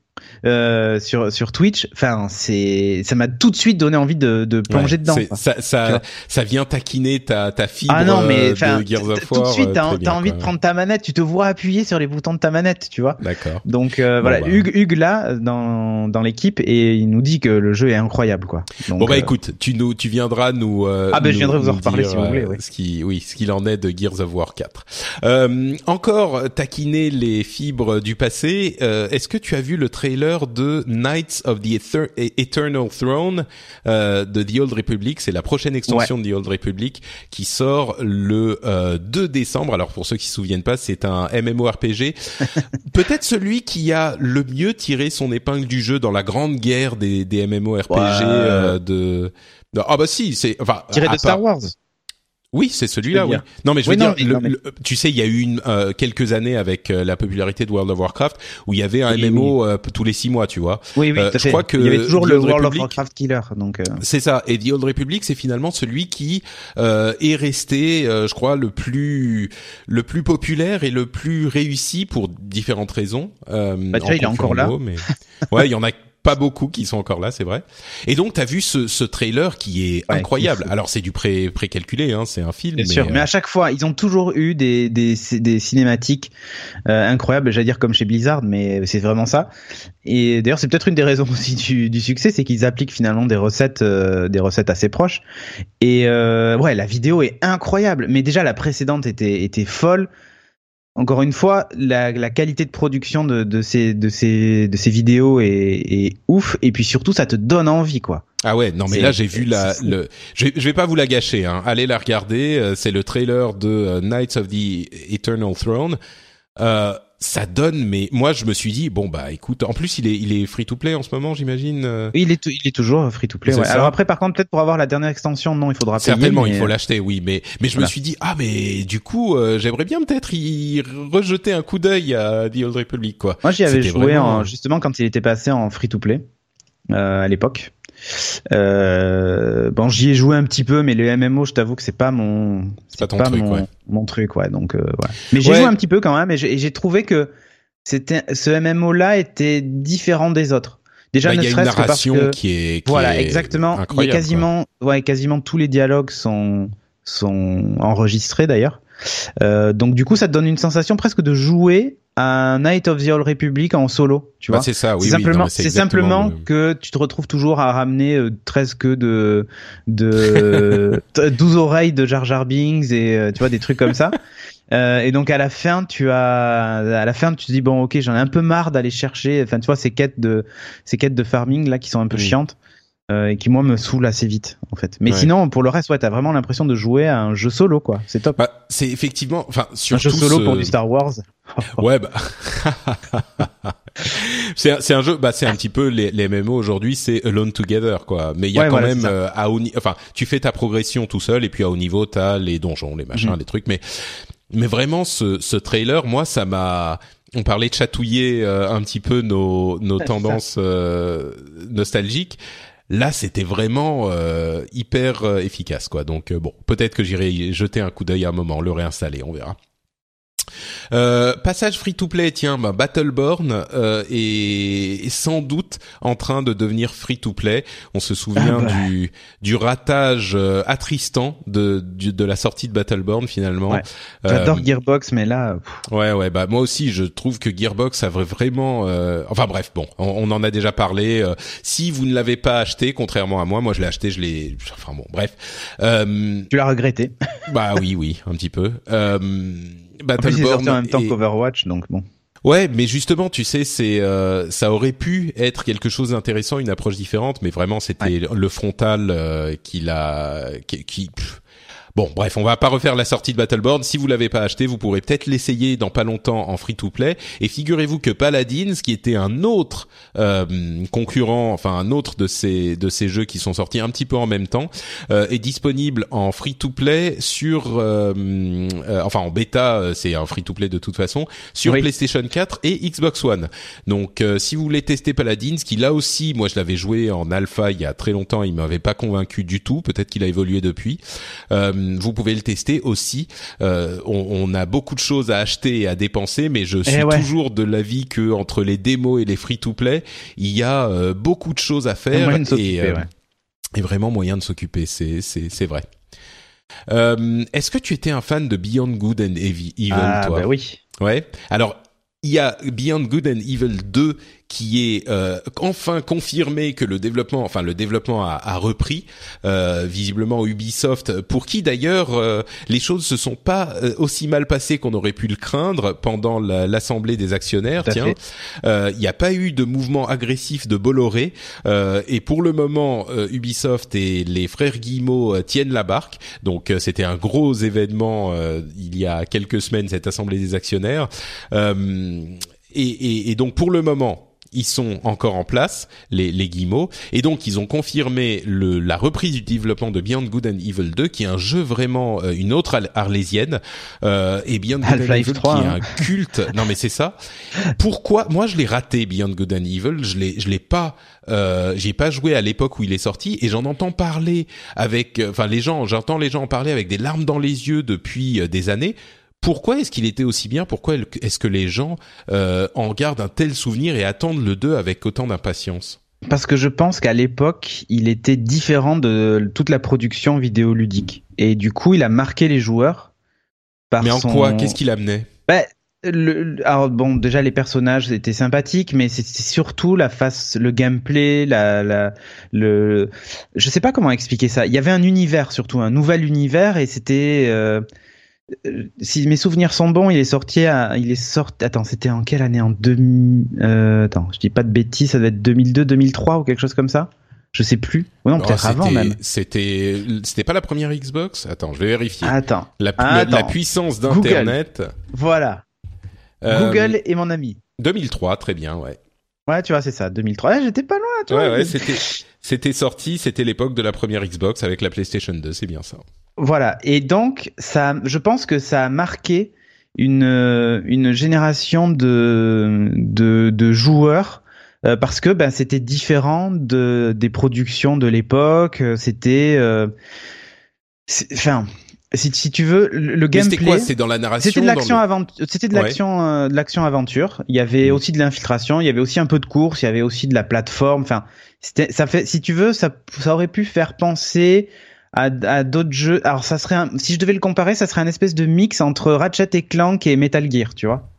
euh, sur sur Twitch. Enfin, c'est ça m'a tout de suite donné envie de, de plonger Ouais, dedans. Ça, ça, ça vient taquiner ta, ta fibre Ah non, mais euh, de Gears of tout de War. suite, euh, t'as envie quoi. de prendre ta manette, tu te vois appuyer sur les boutons de ta manette, tu vois. D'accord. Donc euh, Bon, voilà, bah. Hugues, Hugues là dans dans l'équipe et il nous dit que le jeu est incroyable quoi. Donc, Bon bah euh, écoute, tu nous, tu viendras nous. euh, Ah, bah, je nous- viendrai vous en reparler si vous voulez, oui. Ce qui, oui, ce qu'il en est de Gears of War 4. Euh, encore taquiner les fibres du passé. euh, Est-ce que tu as vu le trailer de Knights of the Ether- Eternal Throne euh, de The Old Republic C'est la prochaine extension de The Old Republic qui sort le euh, 2 décembre. Alors pour ceux qui se souviennent pas, c'est un MMORPG peut-être celui qui a le mieux tiré son épingle du jeu dans la grande guerre des, des MMORPG Ouais. euh, de, ah bah si c'est enfin tiré de Star part- Wars. Oui c'est celui-là oui non mais je veux non, dire mais- le- non, mais- le- tu sais il y a eu une, euh, quelques années avec euh, la popularité de World of Warcraft où il y avait un Oui, MMO euh, tous les six mois tu vois Oui oui, Euh, je fait. crois que il y avait toujours The le Old World of Warcraft killer donc euh, c'est ça. Et The Old Republic, c'est finalement celui qui euh, est resté, euh, je crois, le plus le plus populaire et le plus réussi pour différentes raisons. Euh, Bah, en il est encore là. mais ouais, il y en a pas beaucoup qui sont encore là, c'est vrai. Et donc, t'as vu ce, ce trailer qui est Ouais, incroyable. qui est fou. Alors, c'est du pré précalculé, hein, c'est un film. Bien mais, sûr, euh, mais à chaque fois, ils ont toujours eu des des, des cinématiques euh, incroyables, j'allais dire comme chez Blizzard, mais c'est vraiment ça. Et d'ailleurs, c'est peut-être une des raisons aussi du, du succès, c'est qu'ils appliquent finalement des recettes euh, des recettes assez proches. Et euh, ouais, la vidéo est incroyable, mais déjà la précédente était était folle. Encore une fois, la, la qualité de production de, de ces de ces de ces vidéos est, est ouf, et puis surtout, ça te donne envie, quoi. Ah ouais, non mais là j'ai vu la le je, vais- je vais pas vous la gâcher hein. Allez la regarder, euh, c'est le trailer de euh, Knights of the Eternal Throne. Euh, ça donne mais moi je me suis dit bon bah écoute, en plus il est il est free to play en ce moment, j'imagine. euh, Oui, Il est, il est toujours free to play. Ouais. Alors après, par contre, peut-être pour avoir la dernière extension, non, il faudra payer. Certainement, mais- il faut l'acheter, oui, mais mais je me suis dit ah mais du coup euh, j'aimerais bien peut-être y rejeter un coup d'œil à The Old Republic quoi. Moi, j'y avais joué vraiment- en, justement quand il était passé en free to play euh, à l'époque. Euh, bon, j'y ai joué un petit peu, mais le MMO, je t'avoue que c'est pas mon, c'est pas truc, mon, ouais. mon truc, ouais. Donc, euh, voilà. Mais j'ai Ouais. joué un petit peu quand même, et j'ai trouvé que c'était ce MMO là était différent des autres. Déjà, Bah, ne serait-ce que parce que qui est qui voilà, est exactement. Il y a incroyable, quoi. quasiment, ouais, quasiment tous les dialogues sont sont enregistrés d'ailleurs. Euh, donc du coup, ça te donne une sensation presque de jouer à Night of the Old Republic en solo, tu Bah, vois. c'est ça, oui, c'est oui, simplement, c'est simplement le- que tu te retrouves toujours à ramener euh, 13 queues de de 12 oreilles de Jar Jar Binks et euh, tu vois des trucs comme ça. Euh, et donc à la fin, tu as à la fin tu te dis bon ok j'en ai un peu marre d'aller chercher enfin tu vois ces quêtes de ces quêtes de farming là qui sont un peu Oui. chiantes euh, et qui moi me saoulent assez vite en fait. Mais Ouais. sinon pour le reste ouais t'as vraiment l'impression de jouer à un jeu solo quoi c'est top. Bah, c'est effectivement enfin un jeu solo ce- pour du Star Wars. Ouais, bah. c'est un- c'est un jeu, bah c'est un petit peu les, les MMO aujourd'hui, c'est Alone Together quoi. Mais il y a Ouais, quand voilà, même euh, à haut enfin tu fais ta progression tout seul et puis à haut niveau t'as les donjons, les machins, Mhm. les trucs. Mais mais vraiment ce ce trailer, moi ça m'a on parlait de chatouiller euh, un petit peu nos nos ça. tendances euh, nostalgiques. Là, c'était vraiment euh, hyper euh, efficace, quoi. Donc euh, bon, peut-être que j'irai jeter un coup d'œil à un moment, le réinstaller, on verra. Euh, passage free to play, tiens, bah, Battleborn euh, est, est sans doute en train de devenir free to play. On se souvient Ah bah. du du ratage euh, attristant de du- de la sortie de Battleborn finalement. Ouais. J'adore Euh, Gearbox mais là pff, Ouais, ouais, bah moi aussi, je trouve que Gearbox a vraiment. euh, Enfin bref, bon, on, on en a déjà parlé. euh, si vous ne l'avez pas acheté, contrairement à moi, moi je l'ai acheté, je l'ai. Enfin bon, bref. Euh, tu l'as regretté. bah oui, oui, un petit peu. Euh, En plus il est Battleborn sorti en même temps qu'Overwatch donc bon. Ouais, mais justement, tu sais, c'est euh, ça aurait pu être quelque chose d'intéressant, une approche différente, mais vraiment c'était le frontal euh, qui l'a qui, qui- pff. Bon, bref, on va pas refaire la sortie de Battleborn. Si vous l'avez pas acheté, vous pourrez peut-être l'essayer dans pas longtemps en free-to-play. Et figurez-vous que Paladins, qui était un autre euh, concurrent, enfin un autre de ces de ces jeux qui sont sortis un petit peu en même temps, euh, est disponible en free-to-play sur, euh, euh, enfin en bêta, euh, c'est un free-to-play de toute façon, sur Oui. PlayStation 4 et Xbox One. Donc, euh, si vous voulez tester Paladins, qui là aussi, moi je l'avais joué en alpha il y a très longtemps, il m'avait pas convaincu du tout. Peut-être qu'il a évolué depuis. Euh, vous pouvez le tester aussi. Euh, on, on, a beaucoup de choses à acheter et à dépenser, mais je suis ouais. toujours de l'avis que entre les démos et les free-to-play, il y a euh, beaucoup de choses à faire et, euh, ouais. et vraiment moyen de s'occuper. C'est vrai. Euh, Est-ce que tu étais un fan de Beyond Good and Evil, Evil, Ah, toi? bah oui. Ouais. Alors, il y a Beyond Good and Evil 2 qui est euh, enfin confirmé que le développement, enfin le développement a, a repris euh, visiblement Ubisoft, pour qui d'ailleurs euh, les choses se sont pas euh, aussi mal passées qu'on aurait pu le craindre pendant la- l'assemblée des actionnaires. Tiens. Euh, il n'y a pas eu de mouvement agressif de Bolloré euh, et pour le moment euh, Ubisoft et les frères Guillemot euh, tiennent la barque. Donc euh, c'était un gros événement euh, il y a quelques semaines cette assemblée des actionnaires Euh, et, et- et donc pour le moment ils sont encore en place, les, les Guillemots, et donc ils ont confirmé le, la reprise du développement de Beyond Good and Evil 2, qui est un jeu vraiment euh, une autre ar- arlésienne, euh, et Beyond Good and Evil 3, qui est hein. un culte. non mais c'est ça. Pourquoi Moi je l'ai raté Beyond Good and Evil, je l'ai je l'ai pas euh, j'ai pas joué à l'époque où il est sorti et j'en entends parler avec euh, enfin les gens, j'entends les gens en parler avec des larmes dans les yeux depuis euh, des années. Pourquoi est-ce qu'il était aussi bien? Pourquoi est-ce que les gens euh, en gardent un tel souvenir et attendent le 2 avec autant d'impatience? Parce que je pense qu'à l'époque, il était différent de toute la production vidéoludique. Et du coup, il a marqué les joueurs. Par Mais en son- quoi? Qu'est-ce qu'il amenait? Bah, le, alors bon, déjà les personnages étaient sympathiques, mais c'était surtout la face, le gameplay, la, la, le, je sais pas comment expliquer ça. Il y avait un univers surtout, un nouvel univers, et c'était, euh, si mes souvenirs sont bons, il est sorti, à, il est sorti. Attends, c'était en quelle année? En 2000. Euh, attends, je dis pas de bêtises, ça doit être 2002, 2003 ou quelque chose comme ça? Je sais plus. Ou non, Oh, peut-être avant même. C'était c'était pas la première Xbox? Attends, je vais vérifier. Attends, la, pu- attends. la puissance d'internet. voilà. euh, Google est mon ami. 2003, très bien, ouais. Ouais, tu vois, c'est ça, 2003. Ouais, J'étais pas loin, tu vois. Ouais, ouais, c'était c'était sorti, c'était l'époque de la première Xbox avec la PlayStation 2, c'est bien ça. Voilà. Et donc, ça, je pense que ça a marqué une, euh, une génération de, de, de joueurs euh, parce que ben, c'était différent de, des productions de l'époque. euh, C'était. euh, Enfin. Si, si tu veux, le le Mais c'était gameplay. quoi C'est dans la narration C'était de l'action le-. C'était de Ouais. l'action, euh, de l'action aventure. Il y avait Mm. aussi de l'infiltration. Il y avait aussi un peu de course. Il y avait aussi de la plateforme. Enfin, c'était, ça fait, si tu veux, ça, ça aurait pu faire penser à, à d'autres jeux. Alors, ça serait, un- si je devais le comparer, ça serait un espèce de mix entre Ratchet et Clank et Metal Gear, tu vois.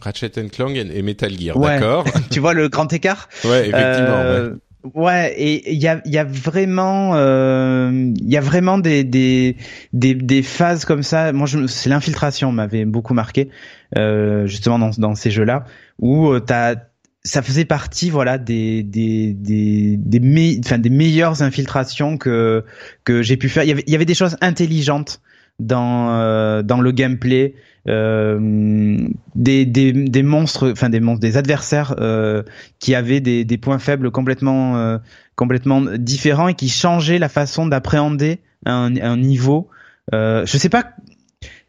Ratchet and Clank et Metal Gear, Ouais. d'accord tu vois le grand écart? Ouais, effectivement. ouais. Euh, Ouais, et il y a, il y a vraiment, euh, il y a vraiment des, des, des, des phases comme ça. Moi, c'est l'infiltration m'avait beaucoup marqué, euh, justement dans, dans ces jeux-là, où euh, t'as, ça faisait partie, voilà, des, des, des, des, enfin, des meilleures infiltrations que, que j'ai pu faire. Il y avait, il y avait des choses intelligentes dans, euh, dans le gameplay. Euh, des, des, des monstres, enfin des monstres, des adversaires euh, qui avaient des, des points faibles complètement, euh, complètement différents et qui changeaient la façon d'appréhender un, un niveau. Euh, je sais pas,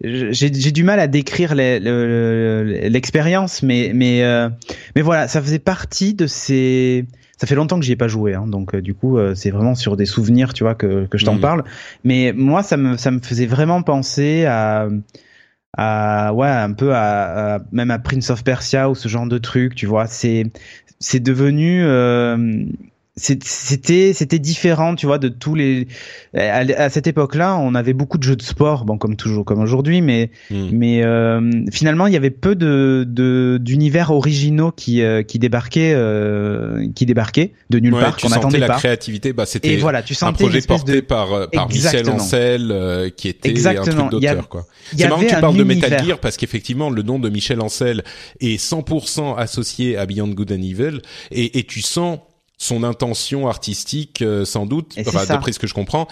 j'ai j'ai du mal à décrire l'expérience, mais mais euh, mais voilà, ça faisait partie de ces. Ça fait longtemps que j'y ai pas joué, hein, donc euh, du coup euh, c'est vraiment sur des souvenirs, tu vois, que que je t'en Mhm. parle. Mais moi, ça me ça me faisait vraiment penser à à ouais un peu à, à- même à Prince of Persia ou ce genre de truc tu vois c'est c'est devenu euh, c'était c'était différent tu vois de tous les à, à cette époque-là on avait beaucoup de jeux de sport bon comme toujours comme aujourd'hui mais Hmm. mais euh, finalement il y avait peu de de d'univers originaux qui euh, qui débarquaient euh, qui débarquaient de nulle Ouais, part qu'on attendait la pas créativité. Bah, c'était voilà tu un sentais projet porté de par euh, par Michel. Ancel, euh, qui était Exactement. un truc d'auteur, quoi. C'est marrant que tu parles de Metal. Gear parce qu'effectivement le nom de Michel Ancel est 100% associé à Beyond Good and Evil et, et tu sens son intention artistique euh, sans doute, enfin, d'après ce que je comprends,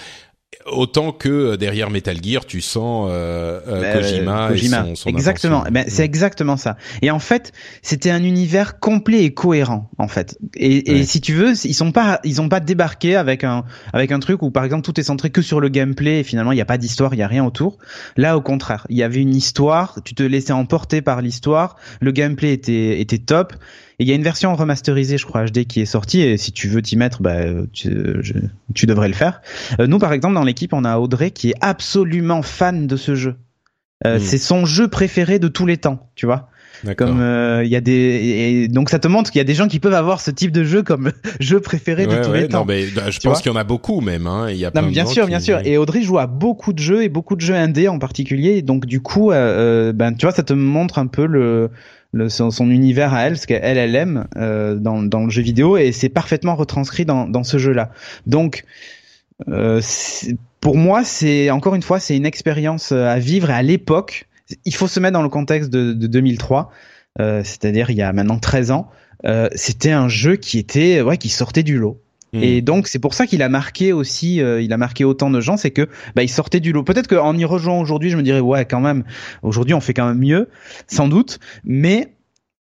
autant que euh, derrière Metal Gear tu sens euh, euh, Euh, Kojima, Kojima. et son, son exactement. ben, c'est Mm. exactement ça. Et en fait, c'était un univers complet et cohérent en fait. Et, si tu veux, ils sont pas, ils ont pas débarqué avec un avec un truc où par exemple tout est centré que sur le gameplay et finalement il y a pas d'histoire, il y a rien autour. Là, au contraire, il y avait une histoire. Tu te laissais emporter par l'histoire. Le gameplay était était top. Et il y a une version remasterisée, je crois, HD qui est sortie. Et si tu veux t'y mettre, bah, tu, je- tu devrais le faire. Euh, nous, par exemple, dans l'équipe, on a Audrey qui est absolument fan de ce jeu. Euh, Mm. C'est son jeu préféré de tous les temps, tu vois. Comme euh, il y a des et donc ça te montre qu'il y a des gens qui peuvent avoir ce type de jeu comme jeu préféré de tous ouais, les temps. non, mais je Tu pense qu'il y en a beaucoup même. Hein. Il y a plein Non, mais de bien sûr, bien sûr. Et Audrey joue à beaucoup de jeux et beaucoup de jeux indés en particulier. Et donc du coup, euh, euh, ben tu vois, ça te montre un peu le, son, univers à elle, ce qu'elle elle aime euh, dans, le jeu vidéo, et c'est parfaitement retranscrit dans, ce jeu-là. Donc euh, pour moi, c'est encore une fois, c'est une expérience euh, à vivre. Et à l'époque, il faut se mettre dans le contexte de, de 2003, euh, c'est-à-dire il y a maintenant 13 ans. Euh, c'était un jeu qui était, ouais, qui sortait du lot. Hmm. Et donc c'est pour ça qu'il a marqué aussi, euh, il a marqué autant de gens, c'est que bah, il sortait du lot. Peut-être qu'en y rejoignant aujourd'hui, je me dirais ouais quand même, aujourd'hui on fait quand même mieux, sans doute, mais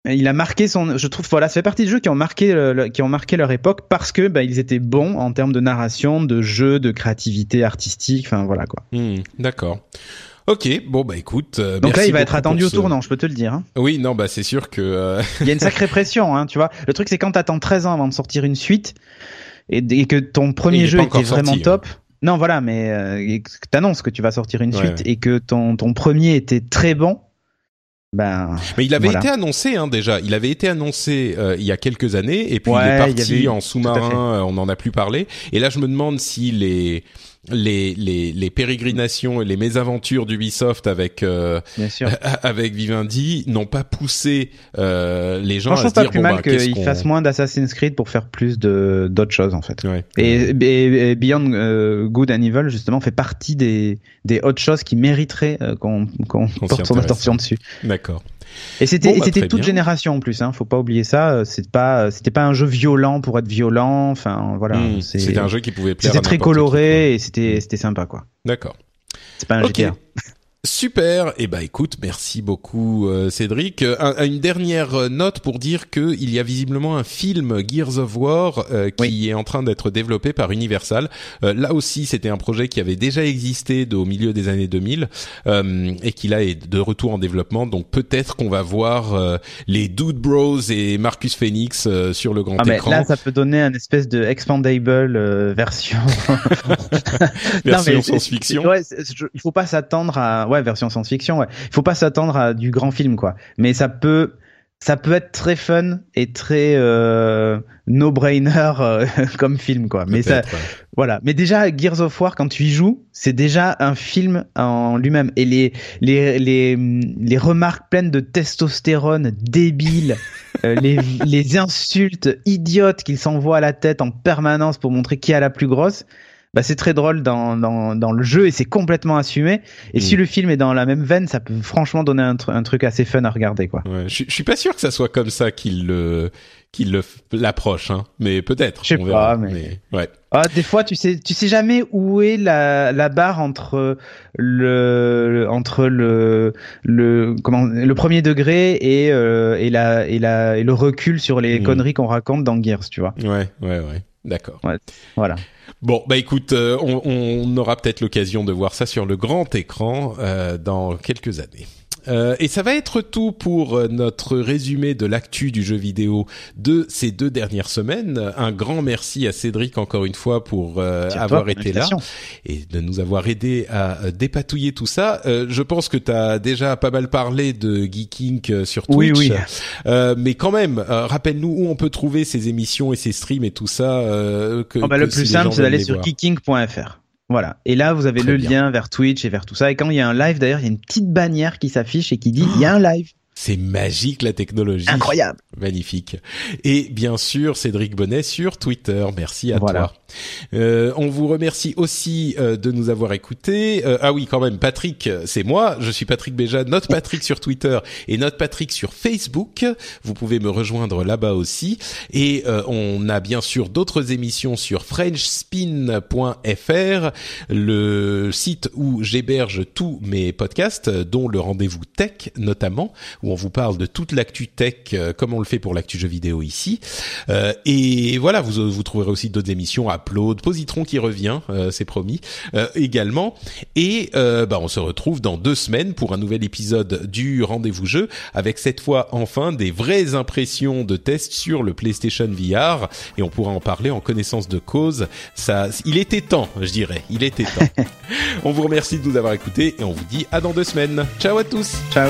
il a marqué son, je trouve voilà, ça fait partie des jeux qui ont marqué, le- qui ont marqué leur époque parce que bah, ils étaient bons en termes de narration, de jeu, de créativité artistique, enfin voilà quoi. Hmm, D'accord. Ok, bon bah écoute. euh, Donc là il va être attendu pour au ce- tournant, je peux te le dire. hein. Oui, non, bah c'est sûr que. euh, Il y a une sacrée pression, hein, tu vois. Le truc c'est quand t'attends 13 ans avant de sortir une suite et, et que ton premier jeu était vraiment sorti, top. Non, voilà, mais euh, t'annonces que tu vas sortir une Ouais, suite ouais. et que ton ton premier était très bon. Ben Mais il avait Voilà. été annoncé hein, déjà. Il avait été annoncé euh, il y a quelques années et puis il Ouais, est il parti avait en sous-marin. euh, On n'en a plus parlé. Et là, je me demande si les les les, les pérégrinations et les mésaventures d'Ubisoft avec euh, avec Vivendi n'ont pas poussé euh, les gens Moi, je à trouve se pas dire plus bon mal bah, qu'est-ce qu'il qu'on- fasse moins d'Assassin's Creed pour faire plus de d'autres choses en fait. Ouais. Et, et- et Beyond euh, Good and Evil justement fait partie des des autres choses qui mériteraient euh, qu'on qu'on porte son attention dessus. D'accord. Et c'était Bon, bah, c'était toute bien. génération en plus hein, faut pas oublier ça, euh, c'est pas c'était pas un jeu violent pour être violent, enfin voilà, Hmm, C'était un jeu qui pouvait plaire. c'était très qui, coloré et c'était c'était sympa quoi. D'accord. C'est pas un Ok. GTA. Super. Et bah écoute, merci beaucoup euh, Cédric. Euh, un- une dernière euh, note pour dire que il y a visiblement un film Gears of War euh, qui est en train d'être développé par Universal. Euh, là aussi, c'était un projet qui avait déjà existé au milieu des années 2000 euh, et qui là est de retour en développement. Donc peut-être qu'on va voir euh, les Dude Bros et Marcus Phoenix euh, sur le grand Ah mais écran. là ça peut donner un espèce de expandable euh, version Version science-fiction. Ouais, il faut pas s'attendre à ouais version science-fiction. Ouais, il faut pas s'attendre à du grand film quoi. Mais ça peut ça peut être très fun et très euh, no-brainer euh, comme film quoi. Mais ça ouais. voilà. Mais déjà Gears of War quand tu y joues, c'est déjà un film en lui-même et les les les les remarques pleines de testostérone débiles, euh, les les insultes idiotes qu'il s'envoie à la tête en permanence pour montrer qui a la plus grosse. Bah c'est très drôle dans, dans, dans le jeu et c'est complètement assumé. Et Mm. si le film est dans la même veine, ça peut franchement donner un, tr- un truc assez fun à regarder quoi. Ouais, je, suis- je suis pas sûr que ça soit comme ça qu'il le qu'il l'approche, hein. Mais peut-être. Je sais on verra. pas, mais- ouais. Ah, des fois, tu sais, tu sais jamais où est la, la barre entre le, entre le, le, comment, le premier degré et, euh, et la, et la, et le recul sur les Mm. conneries qu'on raconte dans Gears, tu vois. Ouais, ouais, ouais. D'accord. Voilà. Bon, bah écoute, euh, on, aura peut-être l'occasion de voir ça sur le grand écran euh, dans quelques années. Euh, et ça va être tout pour euh, notre résumé de l'actu du jeu vidéo de ces deux dernières semaines. Un grand merci à Cédric encore une fois pour euh, avoir toi, été là et de nous avoir aidé à euh, dépatouiller tout ça. Euh, je pense que tu as déjà pas mal parlé de Geeking euh, sur Twitch. Oui, oui. Euh, mais quand même, rappelle-nous où on peut trouver ces émissions et ces streams et tout ça. Euh, que, Oh, bah, que le plus simple, c'est d'aller sur voir. Voilà. Et là, vous avez Très le bien. lien vers Twitch et vers tout ça. Et quand il y a un live, d'ailleurs, il y a une petite bannière qui s'affiche et qui dit, il y a un live. C'est magique la technologie. Incroyable. Magnifique. Et bien sûr, Cédric Bonnet sur Twitter. Merci à Voilà. toi. Euh, on vous remercie aussi euh, de nous avoir écoutés. Euh, ah oui, quand même, Patrick, c'est moi. Je suis Patrick Béja, notre Patrick sur Twitter et notre Patrick sur Facebook. Vous pouvez me rejoindre là-bas aussi. Et euh, on a bien sûr d'autres émissions sur FrenchSpin.fr, le site où j'héberge tous mes podcasts, dont le rendez-vous tech notamment, où où on vous parle de toute l'actu tech euh, comme on le fait pour l'actu jeu vidéo ici. Euh, et voilà, vous, vous trouverez aussi d'autres émissions, Upload, Positron qui revient, euh, c'est promis, euh, également. Et bah, on se retrouve dans deux semaines pour un nouvel épisode du Rendez-vous Jeu, avec cette fois enfin des vraies impressions de tests sur le PlayStation VR, et on pourra en parler en connaissance de cause. Ça, il était temps, je dirais, il était temps. on vous remercie de nous avoir écoutés et on vous dit à dans deux semaines. Ciao à tous. Ciao.